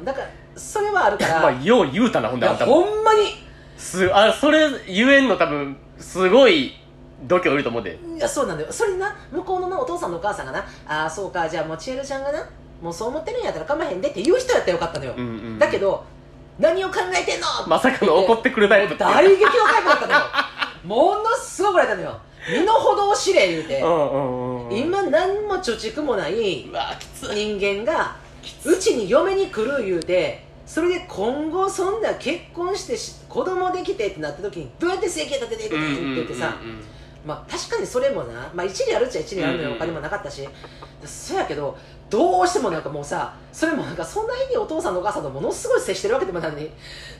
だからそれはあるから、まあよう言うたなほんであんたも。ほんまに。すあそれ言えんの多分すごい度胸いると思うでいやそうなんだよ。それにな向こうのなお父さんのお母さんがなああそうかじゃあもうちえるちゃんがなもうそう思ってるんやったら構わへんでって言う人やったらよかったのよ、うんうんだけど何を考えてんの？まさかの怒ってくるタイプって大激怒タイプだったのよ。ものすごく怒られたのよ。身の程を知れ言うて、うんうんうん今何も貯蓄もないうわきつい。人間がうちに嫁に来る言うてそれで今後そんな結婚してし子供できてってなった時にどうやって生計立てていくって言ってさ、うんうんうんまあ確かにそれもな、まあ、一理あるっちゃ一理あるのよ、うんうん。お金もなかったし。そやけどどうしてもなんかもうさそれもなんかそんなにお父さんのお母さんとものすごい接してるわけでもないのに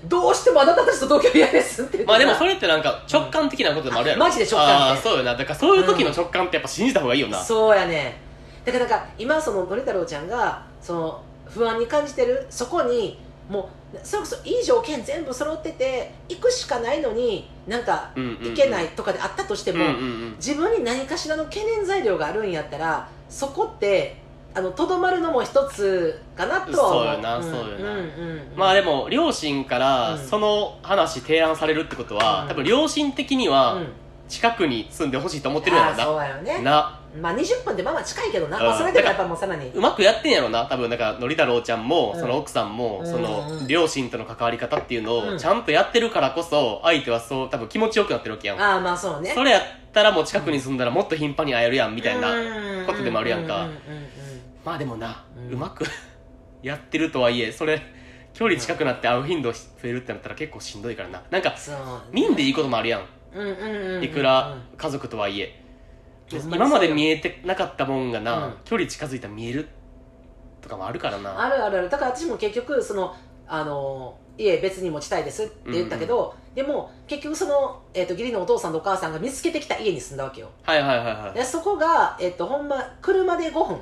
どうしてもあなたたちと同居嫌ですって言ってまあでもそれれってなんか直感的なことでもあるやろ、うん。マジで直感って。そうよな。だからそういう時の直感ってやっぱ信じた方がいいよな、そうやね。だからなんか今そののり太郎ちゃんがその不安に感じてるそこにもうそれこそいい条件全部揃ってて行くしかないのになんかうんうんうん。行けないとかであったとしても、うんうんうん。自分に何かしらの懸念材料があるんやったらそこってあのとどまるのも一つかなとは思う。そうよなうんそうよな。うんうんうん。まあでも両親からうん。その話提案されるってことは、うん。多分両親的にうはん。近くに住んでほしいと思ってるんやあーろそうやよね。ななまあ20分でまあまあ近いけどな、うん。まあ、それでもやっぱもうさらに。うまくやってんやろな。多分だからのり太郎ちゃんも、うん。その奥さんも、うん。そのうん両親との関わり方っていうのうん。をちゃんとやってるからこそ相手はそう多分気持ちよくなってるわけやん、ああまあそうね。それやったらもう近くに住んだらもっと頻繁に会えるやんみたいなことでもあるやんか。まあでもな、ううんまくやってるとはいえそれ距離近くなって会う頻度増えるってなったら結構しんどいからな。なんかそう見んでいいこともあるやん。いくら家族とはいえ、うん今まで見えてなかったもんがな、うん。距離近づいたら見えるとかもあるからな。あるあるある。だから私も結局そのあの家別に持ちたいですって言ったけど、でも結局その、えー、と義理のお父さんとお母さんが見つけてきた家に住んだわけよ。はいはいはいはい。でそこが、えっとほんま車で5分。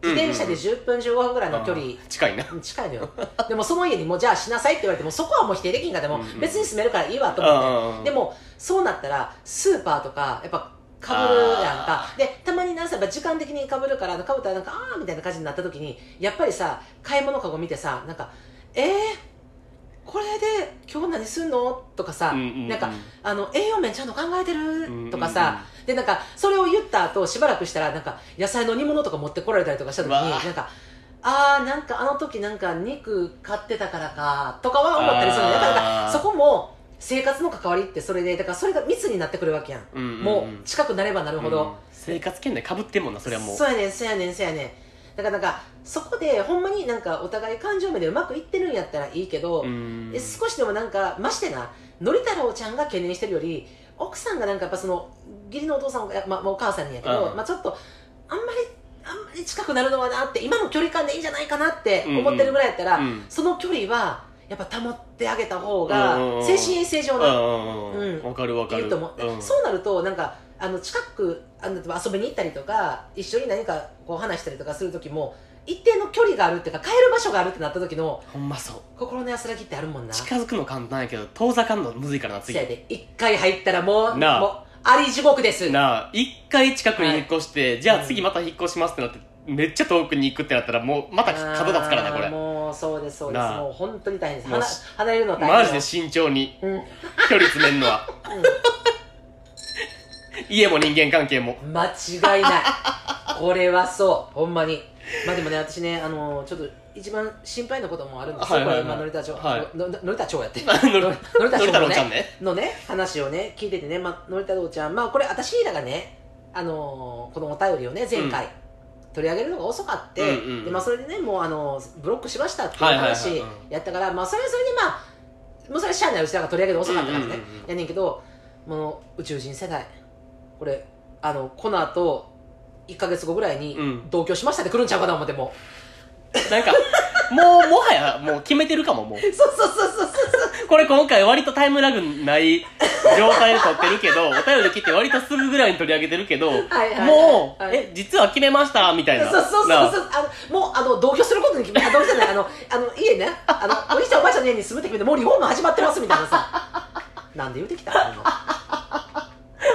自転車で10分15分ぐらいの距離、あー近いな。うん近いのよ。でもその家にもうじゃあしなさいって言われてもそこはもう否定できんかでもうんうん別に住めるからいいわと思って、でもそうなったらスーパーとかやっぱかぶるやんか。あでたまになんさやっぱ時間的にかぶるからかぶったらなんかああーみたいな感じになった時にやっぱりさ買い物かご見てさなんかえー、これで今日何すんの？とかさ、うんうんうん。なんかあの栄養面ちゃんと考えてる？とかさ、でなんかそれを言った後しばらくしたらなんか野菜の煮物とか持ってこられたりとかした時になんかあーなんかあの時なんか肉買ってたからかとかは思ったりするの。だからそこも生活の関わりってそれでだからそれが密になってくるわけやん、うんうんうん。もう近くなればなるほど、うん生活圏内かぶってんもんなそれはもう。そうやねんそうやねんそうやねん。だからなんかそこでほんまになんかお互い感情面でうまくいってるんやったらいいけど、うん。え少しでもなんかましてなのり太郎ちゃんが懸念してるより奥さんがなんかやっぱその義理のお父さんが、まあ、まあお母さんにやけど、うん。まあ、ちょっとあんまりあんまり近くなるのはなって今の距離感でいいんじゃないかなって思ってるぐらいやったら、うん。その距離はやっぱ保ってあげた方うんうんがうん。精神衛生上うんなうんうん。うん。わかるわかる。そうなるとなんかあの近くあの遊びに行ったりとか一緒に何かこう話したりとかする時も一定の距離があるっていうか帰る場所があるってなった時のほんまそう。心の安らぎってあるもんな。近づくの簡単やけど遠ざかんのむずいからな次で。一回入ったらもうなあ。もうあり地獄です。なあ。一回近くに引っ越して、じゃあうん。次また引っ越しますってなってめっちゃ遠くに行くってなったらもうまた角立つからなこれ。もうそうですそうです。なあ。もう本当に大変です。離もうし離れるのは大変マジで慎重にうん。距離詰めんのは。家も人間関係も。間違いない。これはそうほんまに。まあでもね私ねあのちょっと一番心配なこともあるんですよ、はいはいはい。これ、まあ、乗田町、はい。のの乗田町やって。のり乗田のり太町の郎ちゃんね。のね話をね聞いててね、まあ、乗田道ちゃん。まあこれ私らがねあのこのお便りをね前回、取り上げるのが遅かって、うんうんうん。でまあ、それでねもうあのブロックしましたっていうはいはいはい。話うんやったから、まあそれはそれでまあもうそれはしゃあないうちらが取り上げるの遅かったからね、うんうんうん。うんやねんけどもう宇宙人世代これあのこの後1か月後ぐらいにうん。同居しましたって来るんちゃうかな思ってもなんかもうもはやもう決めてるかももう。うそうそうそうそうそう。これ今回割とタイムラグない状態で撮ってるけど お便り来て割とすぐぐらいに取り上げてるけどはいはいはい。もう、はいえ実は決めましたみたいな。そうそうそうなあそう。あ。のもうあの同居することに決めた同居じゃないあの あの家ね。あのおじいちゃんおばあちゃんの家に住むって決めてもうリフォーム始まってますみたいなさ。なんで言うてきたの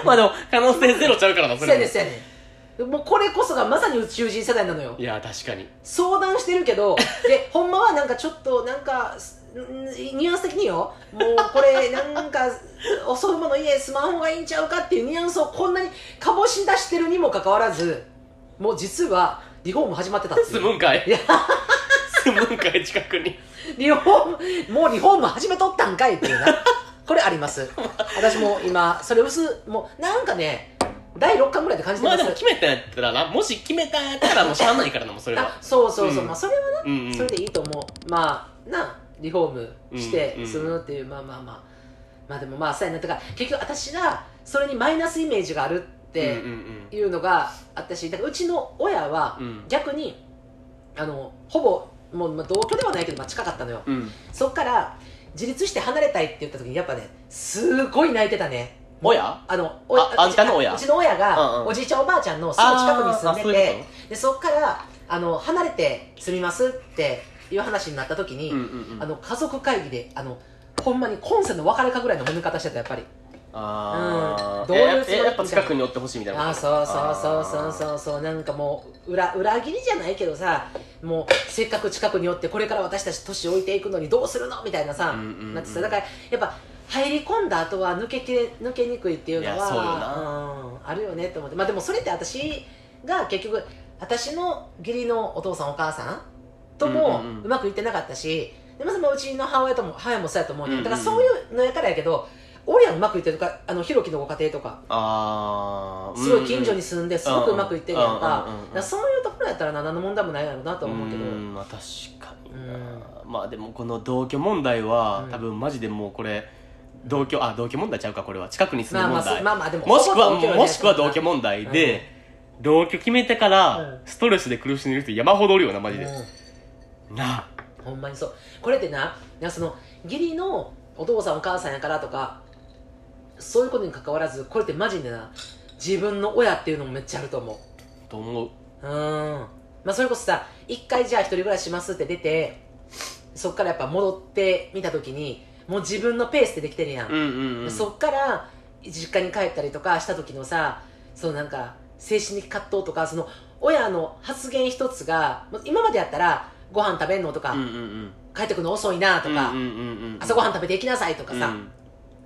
まあでも可能性ゼロちゃうからなそせやれもねんせやねんもうこれこそがまさに宇宙人世代なのよ。いや確かに。相談してるけど でほんまはなんかちょっとなんかニュアンス的によ。もうこれなんかお祖父母の家住まん方がいいんちゃうかっていうニュアンスをこんなにかぼし出してるにもかかわらずもう実はリフォーム始まってたっていう。住むんかい。いや。住むんかい近くに。リフォームもうリフォーム始めとったんかいっていうな。これあります。私も今それ薄もうなんかね第6巻ぐらいで感じてまますあでも決めたんやったらなもし決めたんやったらもうしゃあないからなもうそれは。あそうそうそう、うん。まあそれはなうんうん。それでいいと思う。まあなリフォームしてうんうん住むっていう、まあまあまあ。まあでもまあそうやな。だから結局私がそれにマイナスイメージがあるってうんうんいうのがあったしだからうちの親はうん。逆にあのほぼもうまあ同居ではないけど、まあ、近かったのよ。うんうん。そっから自立して離れたいって言った時にやっぱねすごい泣いてたね親あのおああんたの親うちの親が、うんうん。おじいちゃんおばあちゃんのすぐ近くに住んであーあそういうてこでそっからあの離れて住みますっていう話になった時に、うんうんうんあの家族会議であのほんまに今世の別れかぐらいの揉め方してたやっぱり。あー。うん。どういうつもり？えやっぱ近くにおってほしいみたいな。あーそうそうそうそううそうそう。なんかもう裏裏切りじゃないけどさもうせっかく近くにおってこれから私たち年老いていくのにどうするの？みたいなさ、うんうんうん。なってさだからやっぱ入り込んだ後は抜けきれ抜けにくいっていうのはうん、あるよねって思って。まあでもそれって私が結局私の義理のお父さんお母さんともうんうんうん。うまくいってなかったし、でまずまあうちの母親とも母親もそうやと思うね、うんうんだからそういうのやからやけど俺はうまくいってるとかあのひろきのご家庭とかああすごい近所に住んですごくうまくいってるやんか,、うんうんそういうところやったらな何の問題もないやろうなと思うけど。んまあ確かにな。まあでもこの同居問題は、うん。多分マジでもうこれ同居あ同居問題ちゃうかこれは。近くに住む問題、そまあまあでももしくはもしくは同居問題で、同居決めてから、うん。ストレスで苦しんでる人山ほどおるよなマジで、うん。なあ。ほんまにそう。これってななんかその義理のお父さんお母さんやからとかそういうことに関わらずこれってマジでな自分の親っていうのもめっちゃあると思う。と思う。うん。まあそれこそさ一回じゃあ一人暮らししますって出てそっからやっぱ戻ってみた時にもう自分のペースでできてるやん。うんうんうん。そっから実家に帰ったりとかした時のさそうなんか精神的葛藤とかその親の発言一つが今までやったらご飯食べんのとか、うんうんうん。帰ってくるの遅いなとか、うんうんうんうん朝ごはん食べていきなさいとかさ、うん。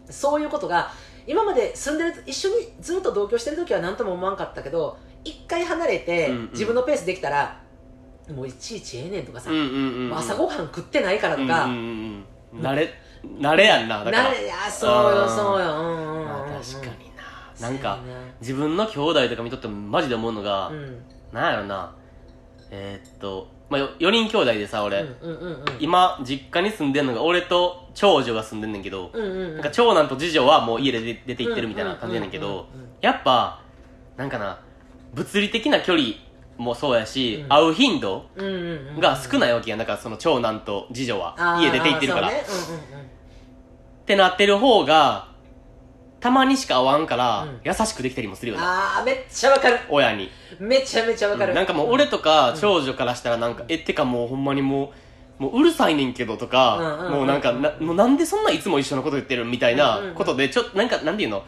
そういうことが今まで住んでる一緒にずっと同居してる時は何とも思わんかったけど一回離れて、うんうん。自分のペースできたらもういちいちええねんとかさ、うんうんうんうん。朝ごはん食ってないからとか、うんうんうんうん。慣れ慣れやんなだから。なれあそうようん。そうよ。うんうんまあ確かにな。なんか自分の兄弟とか見とってもマジで思うのが、うん。なんやろな。えーっと、まあ、よ4人兄弟でさ俺、うんうんうんうん。今実家に住んでんのが俺と長女が住んでんねんけど、うんうんうん。なんか長男と次女はもう家で出出て行ってるみたいな感じやねんけどやっぱなんかな物理的な距離もそうやし、うん。会う頻度うんうんうんが少ないわけやんだからその長男と次女は。あー家出て行ってるから、そうね。うんうんうん。ってなってる方がたまにしか会わんから、うん。優しくできたりもするよなあーめっちゃわかる。親に。めちゃめちゃわかる、なんかもう俺とか長女からしたらなんか、えってかもうほんまにもうもううるさいねんけどとか、うんうんうんもうなんかなもうなんでそんないつも一緒のこと言ってるみたいなことでちょっとなんかなんていうの？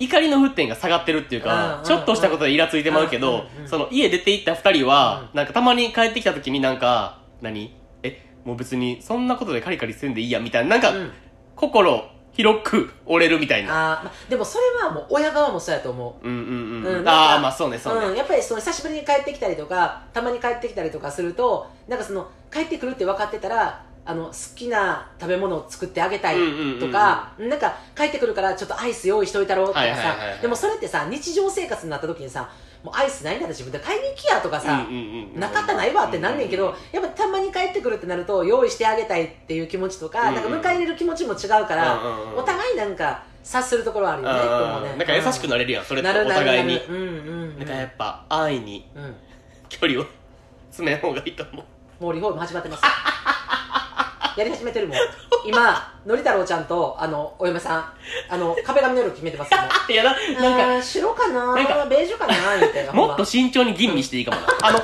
怒りの沸点が下がってるっていうかちょっとしたことでイラついてまうけどその家出て行った二人は、なんかたまに帰ってきた時になんか、何？え、もう別にそんなことでカリカリせんでいいやみたいな、なんかうん。心広く折れるみたいな。でもそれはもう親側もそうやと思う。うんうんうん。うん。ああ、まあそうね、そうね。うん、やっぱりその久しぶりに帰ってきたりとかたまに帰ってきたりとかするとなんかその帰ってくるって分かってたらあの好きな食べ物を作ってあげたいとか、なんか帰ってくるからちょっとアイス用意しといたろうとかさ、でもそれってさ日常生活になった時にさもうアイスないなら自分で買いに行きやとかさ、なかったないわってなんねんけど、やっぱたまに帰ってくるってなると用意してあげたいっていう気持ちとか,、なんか迎え入れる気持ちも違うから、お互いなんか察するところはあるよねうなんか優しくなれるやん、それとおなるなる互いに。なんかやっぱ安易にうん。距離を詰めん方がいいと思う。もうリフォーム始まってますやり始めてるもん。今のり太郎ちゃんとあのお嫁さん。あの壁紙の色決めてますもんいやな、なんか、あー白かななんかベージュかな言ってほんまもっと慎重に吟味していいかもな。あの、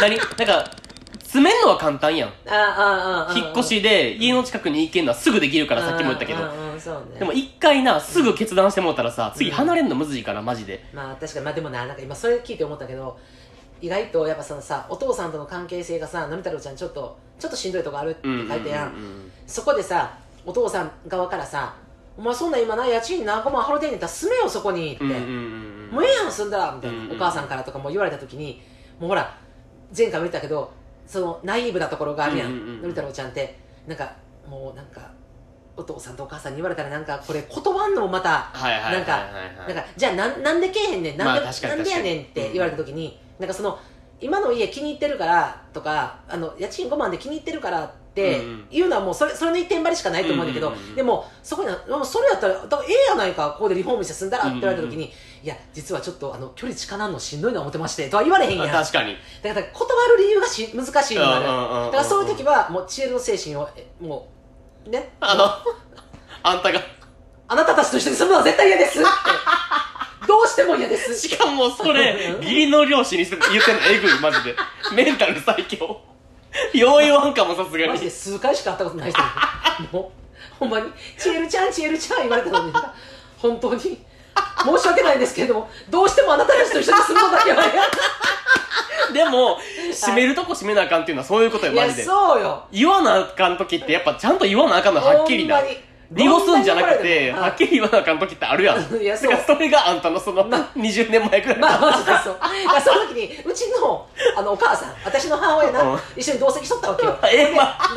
何？なんか、詰めんのは簡単やん。あーあーあーあー。引っ越しで家の近くに行けんのはすぐできるからさっきも言ったけど。うんうんうんそうね。でも一回なすぐ決断してもうたらさ次離れんのむずいからマジで。まあ確かに。まあでもななんか今それ聞いて思ったけど意外とやっぱそのさお父さんとの関係性がさのり太郎ちゃんちょっとちょっとしんどいとこあるって書いてやん,、そこでさお父さん側からさ「お前そんな今な家賃何個も払うてんねんったら住めよそこに」って、もうええやん住んだらみたいな、お母さんからとかも言われた時にもうほら前回も言ったけどそのナイーブなところがあるやん,、うんう太郎ちゃんって。なんかもうなんかお父さんとお母さんに言われたらなんかこれ断んのもまたなんかじゃあなんなんでけえへんねんなんで,、なんでやねんって言われた時に、なんかその今の家気に入ってるからとかあの家賃5万で気に入ってるからっていうのはもうそれそれの一点張りしかないと思うんだけど、でもそこにはもうそれやったらだええやないかここでリフォームして住んだらって言われた時に、いや実はちょっとあの距離近なんのしんどいの思ってましてとは言われへんやん。だか確かにら断る理由がし難しいのだからそういう時はもう知恵の精神をえもうね。あのあんたが。あなたたちと一緒に住むのは絶対嫌ですってどうしても嫌です。しかもそれ義理の両親に言ってんの。えぐいマジで。メンタル最強。よう言わんかもさすがマジでに数回しか会ったことない人。にもうほんまに「ちえるちゃんちえるちゃん」言われたのに本当に。申し訳ないんですけれどもどうしてもあなたたちと一緒に住むのだけはでも閉めるとこ閉めなあかんっていうのはそういうことよマジで。そうよ。言わなあかん時ってやっぱちゃんと言わなあかんのはっきりな。ほんまに濁すんじゃなくて、はっきり言わなあかん時ってあるやん。いやそう。だからそれがあんたのその、ま20年前くらい。まあマジでそう。その時にうちのあのお母さん私の母親うん。な一緒に同席しとったわけよ。え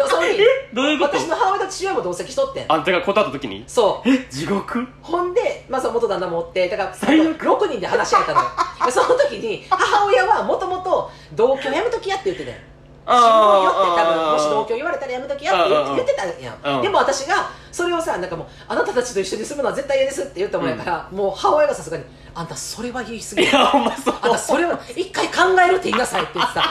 その時えどういうこと？私の母親と父親も同席しとってん。あんたが断った時に？そう。え地獄？ほんで、まあ、その元旦那もおってだから最悪。6人で話し合ったのよ。でその時に母親はもともと同居やめときやって言ってたよ新聞よって多分もし同居言われたらやめときやって言ってたんや。うんん。でも私がそれをさなんかもうあなたたちと一緒に住むのは絶対嫌ですって言ったもんやから、もう母親がさすがにあんたそれは言い過ぎいや。あんたそれは一回考えるって言いなさいって言ってさ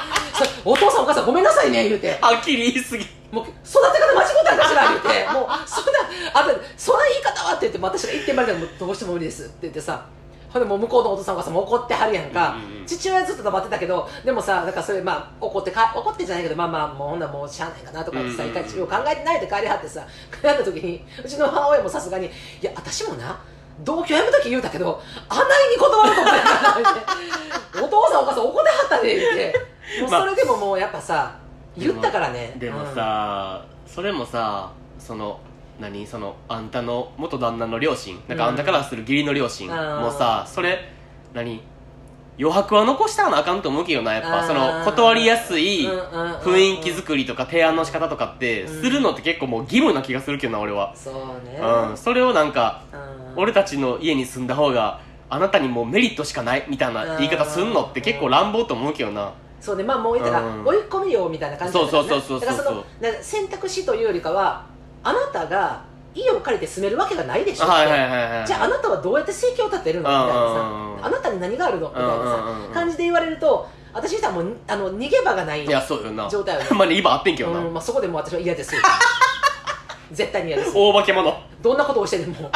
お父さんお母さんごめんなさいね言うて。はっきり言い過ぎ。もう育て方間違ったんかしら言うて。もうそんなあんたそんな言い方はって言っても私が言ってまでもどうしても無理ですって言ってさほんでもう向こうのお父さんお母さんも怒ってはるやんか、うんうんうん父親はずっと黙ってたけどでもさなんかそれまあ怒ってか怒ってじゃないけどまあまあもうほんならもうしゃあないかなとかってさ、うんうんうん一回考えてないで帰りはってさ 帰った時にうちの母親もさすがに「いや私もな同居やめとき言うたけどあないに断ると思うやな」言うて お父さんお母さん怒ってはったで言うて。もうまあそれでももうやっぱさ言ったからね。でもさ、それもさ、その、何？その、あんたの元旦那の両親、なんかあんたからする義理の両親うんもさ、それ、何？余白は残したらなあかんと思うけどな、やっぱ。うんその、断りやすい雰囲気作りとか提案の仕方とかって、うん。するのって結構もう義務な気がするけどな、俺は。そうね。うん。それをなんか、うん。俺たちの家に住んだ方があなたにもうメリットしかないみたいな言い方すんのって結構乱暴と思うけどな。そうね。まあもう言ったら、うん。追い込みよみたいな感じだったからねそうそうそうそうそう。だからそ選択肢というよりかはあなたが家を借りて住めるわけがないでしょって、じゃああなたはどうやって生計を立てるの？みたいなさ、あなたに何があるの？みたいなさ、感じで言われると私にしたらもうあの逃げ場がないいやそうよな。状態よね。まあね今あってんけどな、うんまあ、そこでもう私は嫌ですよ。絶対に嫌です。大化け者どんなことをしてでも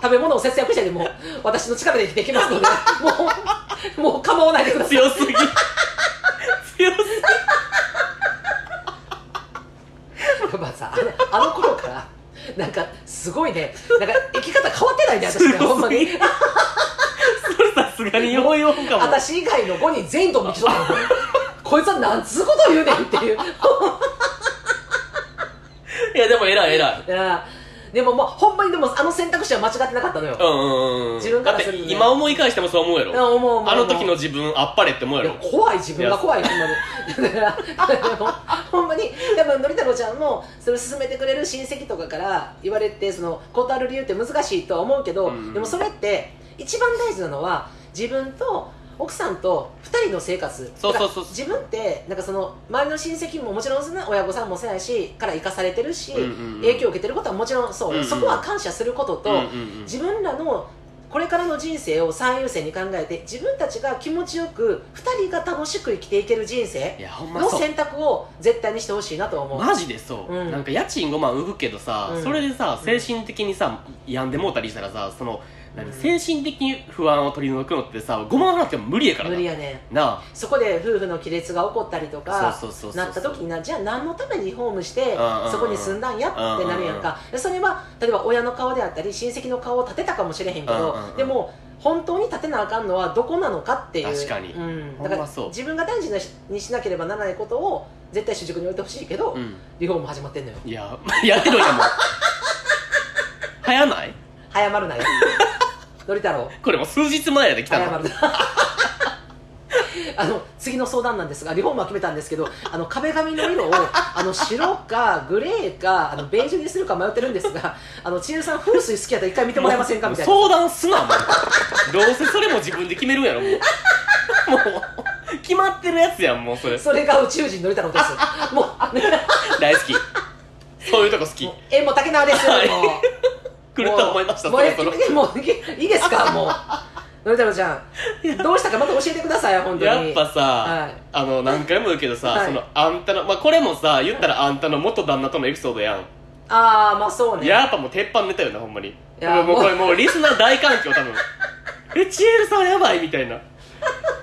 食べ物を節約してでも私の力で生きていきますのでもうもう構わないでください。強すぎ。強すやっぱさあのあの頃からなんかすごいねなんか生き方変わってないね私ねほんまに。ぎそれさすがにようようかも。私以外の5人全員と道しとったのこいつはなんつうこと言うねんっていう。いやでも偉い偉い。いやでもまあほんまにでもあの選択肢は間違ってなかったのよ、うんうんうん自分からするて今思い返してもそう思うやいやろ思う思うあの時の自分あっぱれって思ういややろ怖い自分が怖いほんまに。だからでもほんまに多分のり太郎ちゃんもそれを勧めてくれる親戚とかから言われてその断る理由って難しいとは思うけど、うん。でもそれって一番大事なのは自分と奥さんと2人の生活。そうそうそう。自分ってなんかその周りの親戚ももちろんそ親御さんもそうやしから生かされてるし、うんうんうん。影響を受けてることはもちろんそう、うんうんそこは感謝することと、うんうんうん。自分らのこれからの人生を最優先に考えて自分たちが気持ちよく2人が楽しく生きていける人生の選択を絶対にしてほしいなと思う、マジでそう、うん。なんか家賃5万浮くけどさ、うん。それでさうん精神的にさ病んでもうたりしたらさその何うん精神的に不安を取り除くのってさ5万払っても無理やからな。無理やねなあ。そこで夫婦の亀裂が起こったりとかそうそうそうなった時になじゃあ何のためにリフォームしてそこに住んだんやってなるやんか。でそれは例えば親の顔であったり親戚の顔を立てたかもしれへんけどでも本当に立てなあかんのはどこなのかっていう。確かに。うん、だから自分が大事にしなければならないことを絶対主軸に置いてほしいけど、うん。リフォーム始まってんのよ。いや やってるやんもう 早ない？早まるなよのり太郎これもう数日前やで来たの。早まる。な あの次の相談なんですがリフォームは決めたんですけどあの壁紙の色をあの白かグレーかあのベージュにするか迷ってるんですがあの千恵さん風水好きやったら一回見てもらえませんか？みたいな。相談すなもう。どうせそれも自分で決めるんやろもう。もう決まってるやつやんもうそれ。それが宇宙人のり太郎です。もう 大好き。そういうとこ好き。もう縁も竹縄ですよもう来ると思いましたもそうろそろ。もういいいですかもう。のり太郎ちゃんどうしたかまた教えてください本当に。やっぱさ、はい。あの何回も言うけどさ、はい。そのあんたのまあこれもさ言ったらあんたの元旦那とのエピソードやん、ああまあそうね。やっぱもう鉄板ネタよなほんまに。やもう。もうもうこれもうリスナー大環境多分。えチエルさんやばいみたいな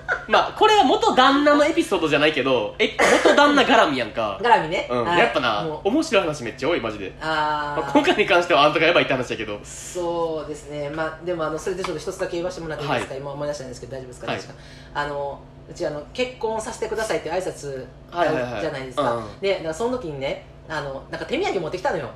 まあこれは元旦那のエピソードじゃないけどえ元旦那絡みやんか。絡みね、うん、はい。やっぱなもう。面白い話めっちゃ多いマジで、あー。まあ、今回に関してはあんたがやばいって話だけど。そうですね。まあでもあのそれでちょっと一つだけ言わせてもらっていいですか、はい。今思い出したんですけど大丈夫ですか、はい。あのうちあの結婚させてくださいって挨拶じゃないですか、うんでだからその時にねあのなんか手土産持ってきたのよ。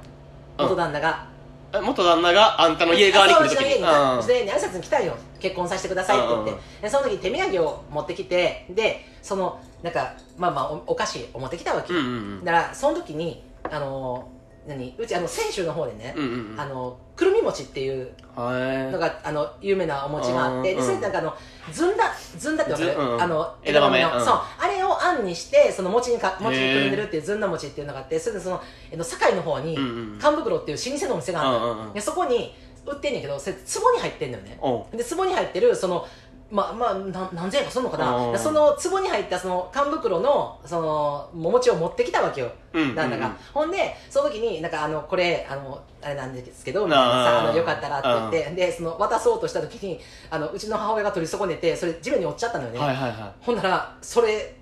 うん。元旦那が、え元旦那があんたの家側に来る時。にそううちの家に。挨拶に来たんよ。結婚させてくださいって言って、でその時に手土産を持ってきてでそのなんかまあまあおお菓子を持ってきたわけ、うんうんうん。だからその時にあの何？うちあの泉州の方でね、うんうんうん。あのくるみ餅っていうはい。のがあの有名なお餅があって、うんでそれなんかあのずんだずんだってわかる、ずうんあの枝豆。うん。のそう。あれをあんにしてその餅にか餅にくるんでるっていうずんだ餅っていうのがあってそれでそのえの堺の方にうんうん。甘袋っていう老舗のお店があるの。よ、うんうんうん。でそこに売ってんねんけどそれ壺に入ってんのよね。で壺に入ってるそのまあまあな何千円かするのかうんなその壺に入ったその甘袋のそのお餅を持ってきたわけよ。うん。なんだか、ほんでその時になんかあのこれあのあれなんですけどみあー。たいなさあのよかったらって言ってでその渡そうとした時にあのうちの母親が取り損ねてそれ地面に落ちちゃったのよね、はいはいはほんならそれ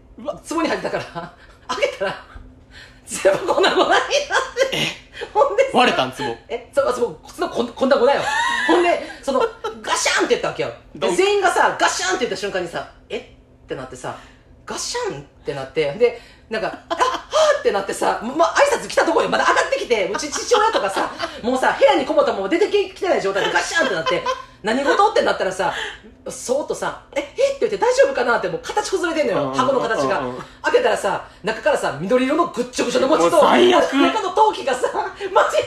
壺に入ってたから 開けたら全部こんな粉になってほんでい割れたん？つぼえ？そそうそのこんこんな粉よほんでそのガシャンって言ったわけよ。で全員がさガシャンって言った瞬間にさえ？ってなってさガシャンってなってでなんかあはーってなってさま挨拶来たところよ。まだ上がってきてうち父親とかさもうさ部屋にこもったまま出てきてない状態でガシャンってなって何事ってなったらさそーっとさ「ええっ?」て言って大丈夫かなってもう形崩れてんのよ。箱の形が。開けたらさ中からさ緑色のぐっちょぐちょの餅もとう最悪。中の陶器がさ混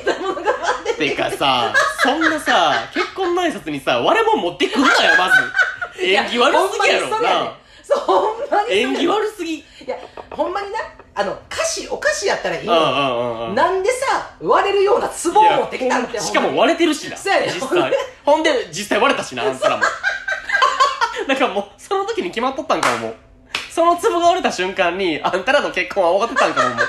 じったものが待ってて。かさそんなさ結婚の挨拶にさ割れ物持ってくんなよまず。縁起悪すぎやろなそうほんまに。それ縁起悪すぎ。いやほんまにな。あの菓子お菓子やったらいいうんうのんうんうん。なんでさ割れるような壺を持ってきたんって。いやしかも割れてるしな。そうやね実際。ほんで実際割れたしな あんたらも。だからもうその時に決まっとったんかももう。その壺が折れた瞬間にあんたらの結婚は終わってたんかももう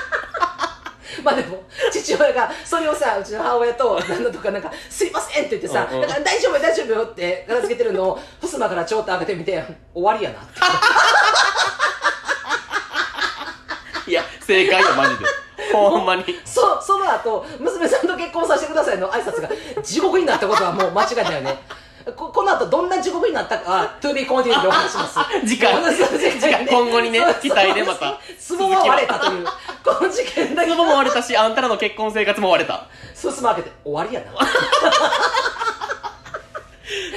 まあでも父親がそれをさうちの母親と旦那とかなんか「すいません」って言ってさ「うんうん。だから大丈夫よ大丈夫よ」って片付けてるのを襖からちょっと開けてみて終わりやなって。いや正解よマジで。ほんまに。そその後娘さんと結婚させてくださいの挨拶が地獄になったことはもう間違いないよね。ここの後どんな地獄になったかは to be continued で お話します。次回。今後にね期待でまた壺も割れたというこの事件だけ。ツボも割れたしあんたらの結婚生活も割れた。襖開けて終わりやな。も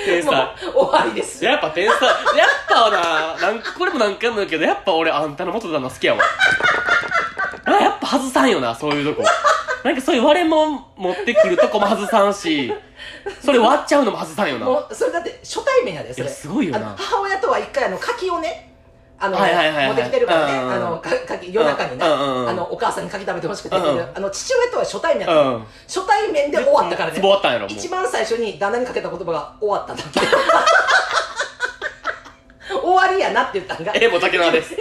天才。う終わりです。やっぱ天才。やっぱな。なんこれも何回も言うけどやっぱ俺あんたの元旦那好きやわ。あやっぱ外さんよなそういうとこ。なんかそういう割れもん持ってくるとこも外さんしそれ割っちゃうのも外さんよな。もうそれだって初対面やでそれ。いやすごいよな。あの母親とは一回あの柿をねあの、はいはいはいはい。持ってきてるからね、うん。うんあのか柿夜中にね、うん。うんうんあのお母さんに柿食べてほしくて、あの父親とは初対面初対面で終わったからね。ツボ終わったん一番最初に旦那にかけた言葉が終わったんだって。終わりやなって言ったんが。えも竹縄です。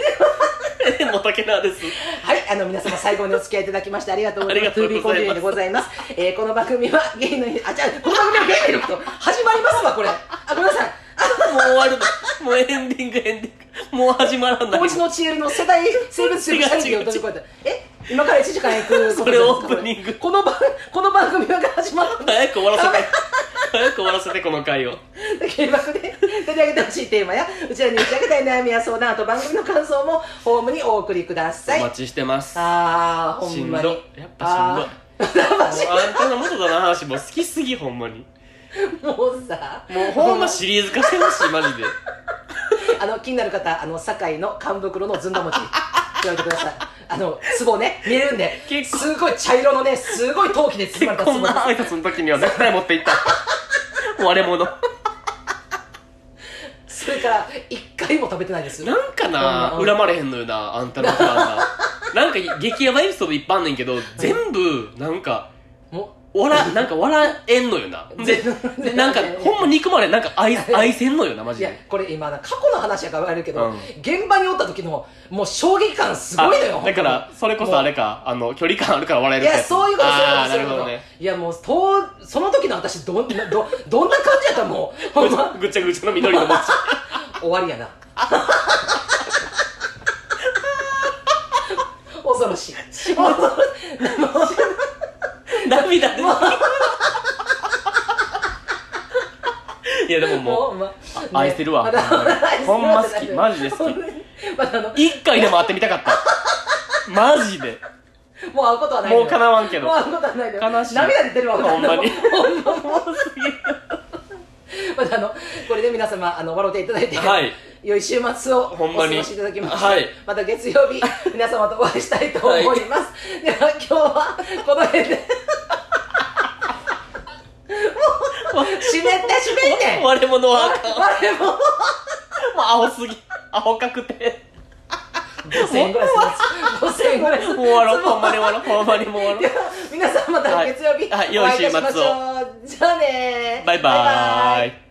えも竹縄です。はい、あの、皆様最後にお付き合いいただきましてありがとうございます。ありがとうございます。2B コンティニューでございます。えー、この番組はゲイの日、あ、じゃあ、この番組はゲイの日と始まりますわ、これ。あ、ごめんなさい。もう終わるの。もうエンディングエンディング もう始まらない。おうちのチエルの世代、性別性差異を飛び越え今から1時間行くそれオープニング。この番、この番組が始まった。早く終わらせて。早く終わらせてこの回を。計画で取り上げてほしいテーマや、うちらに打ち上げたい悩みや相談、あと番組の感想もホームにお送りください。お待ちしてます。あー、ほしんまに。やっぱしんど。いあ んたの元だな話もう好きすぎほんまに もうさ、もうほんまシリーズ化してほしいマジで。あの、気になる方、あの、堺の缶袋のずんだ餅、調べてください。あの、壺ね、見えるんで、結構。すごい茶色のね、すごい陶器で包まれた壺結婚ので挨拶の時には絶対持っていった。割れ物。す。それから、一回も食べてないです。なんかなうん。恨まれへんのよなあんたの元旦那なんか激ヤバエピソードいっぱいあんねんけど全部なんかも笑なんか笑えんのよな ででなんか ほんま憎まれんなんか愛 愛せんのよなマう、いやジで、これ今な、過去の話やから言われるけど、うん現場におった時の、もう衝撃感すごいのよ。あだからそれこそあれかあの距離感あるから笑えるいや、そういうこと、そういうこと、ういうこと。なるほどねいや、もう、とその時の私、どんな、ど、どんな感じやったもう、ほんま、ぐちゃぐちゃの緑の餅終わりやな。恐ろしい。恐ろしい。涙出ていやでももう う、まあ愛してるわ。ほんま。好き。マジで好き。まあの一回でも会ってみたかった。マジで。もう会うことはないのよもう叶わんけど。もう会うことはないのよ悲しい。涙出てるわ。ほんまに。ほんまもうすまたあのこれで皆様あの笑っていただいて、はい良い週末をお過ごしいただきまして、はい。また月曜日 皆様とお会いしたいと思います、では今日はこの辺で。もう湿って湿って割れ物はあかんもうアホすぎアホ確定5000円ぐらいするんです5000円ぐらいするもう終わろうほんまに終わろうほんまにもう終わろでは皆さんまた月曜日はいはいお会いいたしましょう、じゃあねうバイバーイ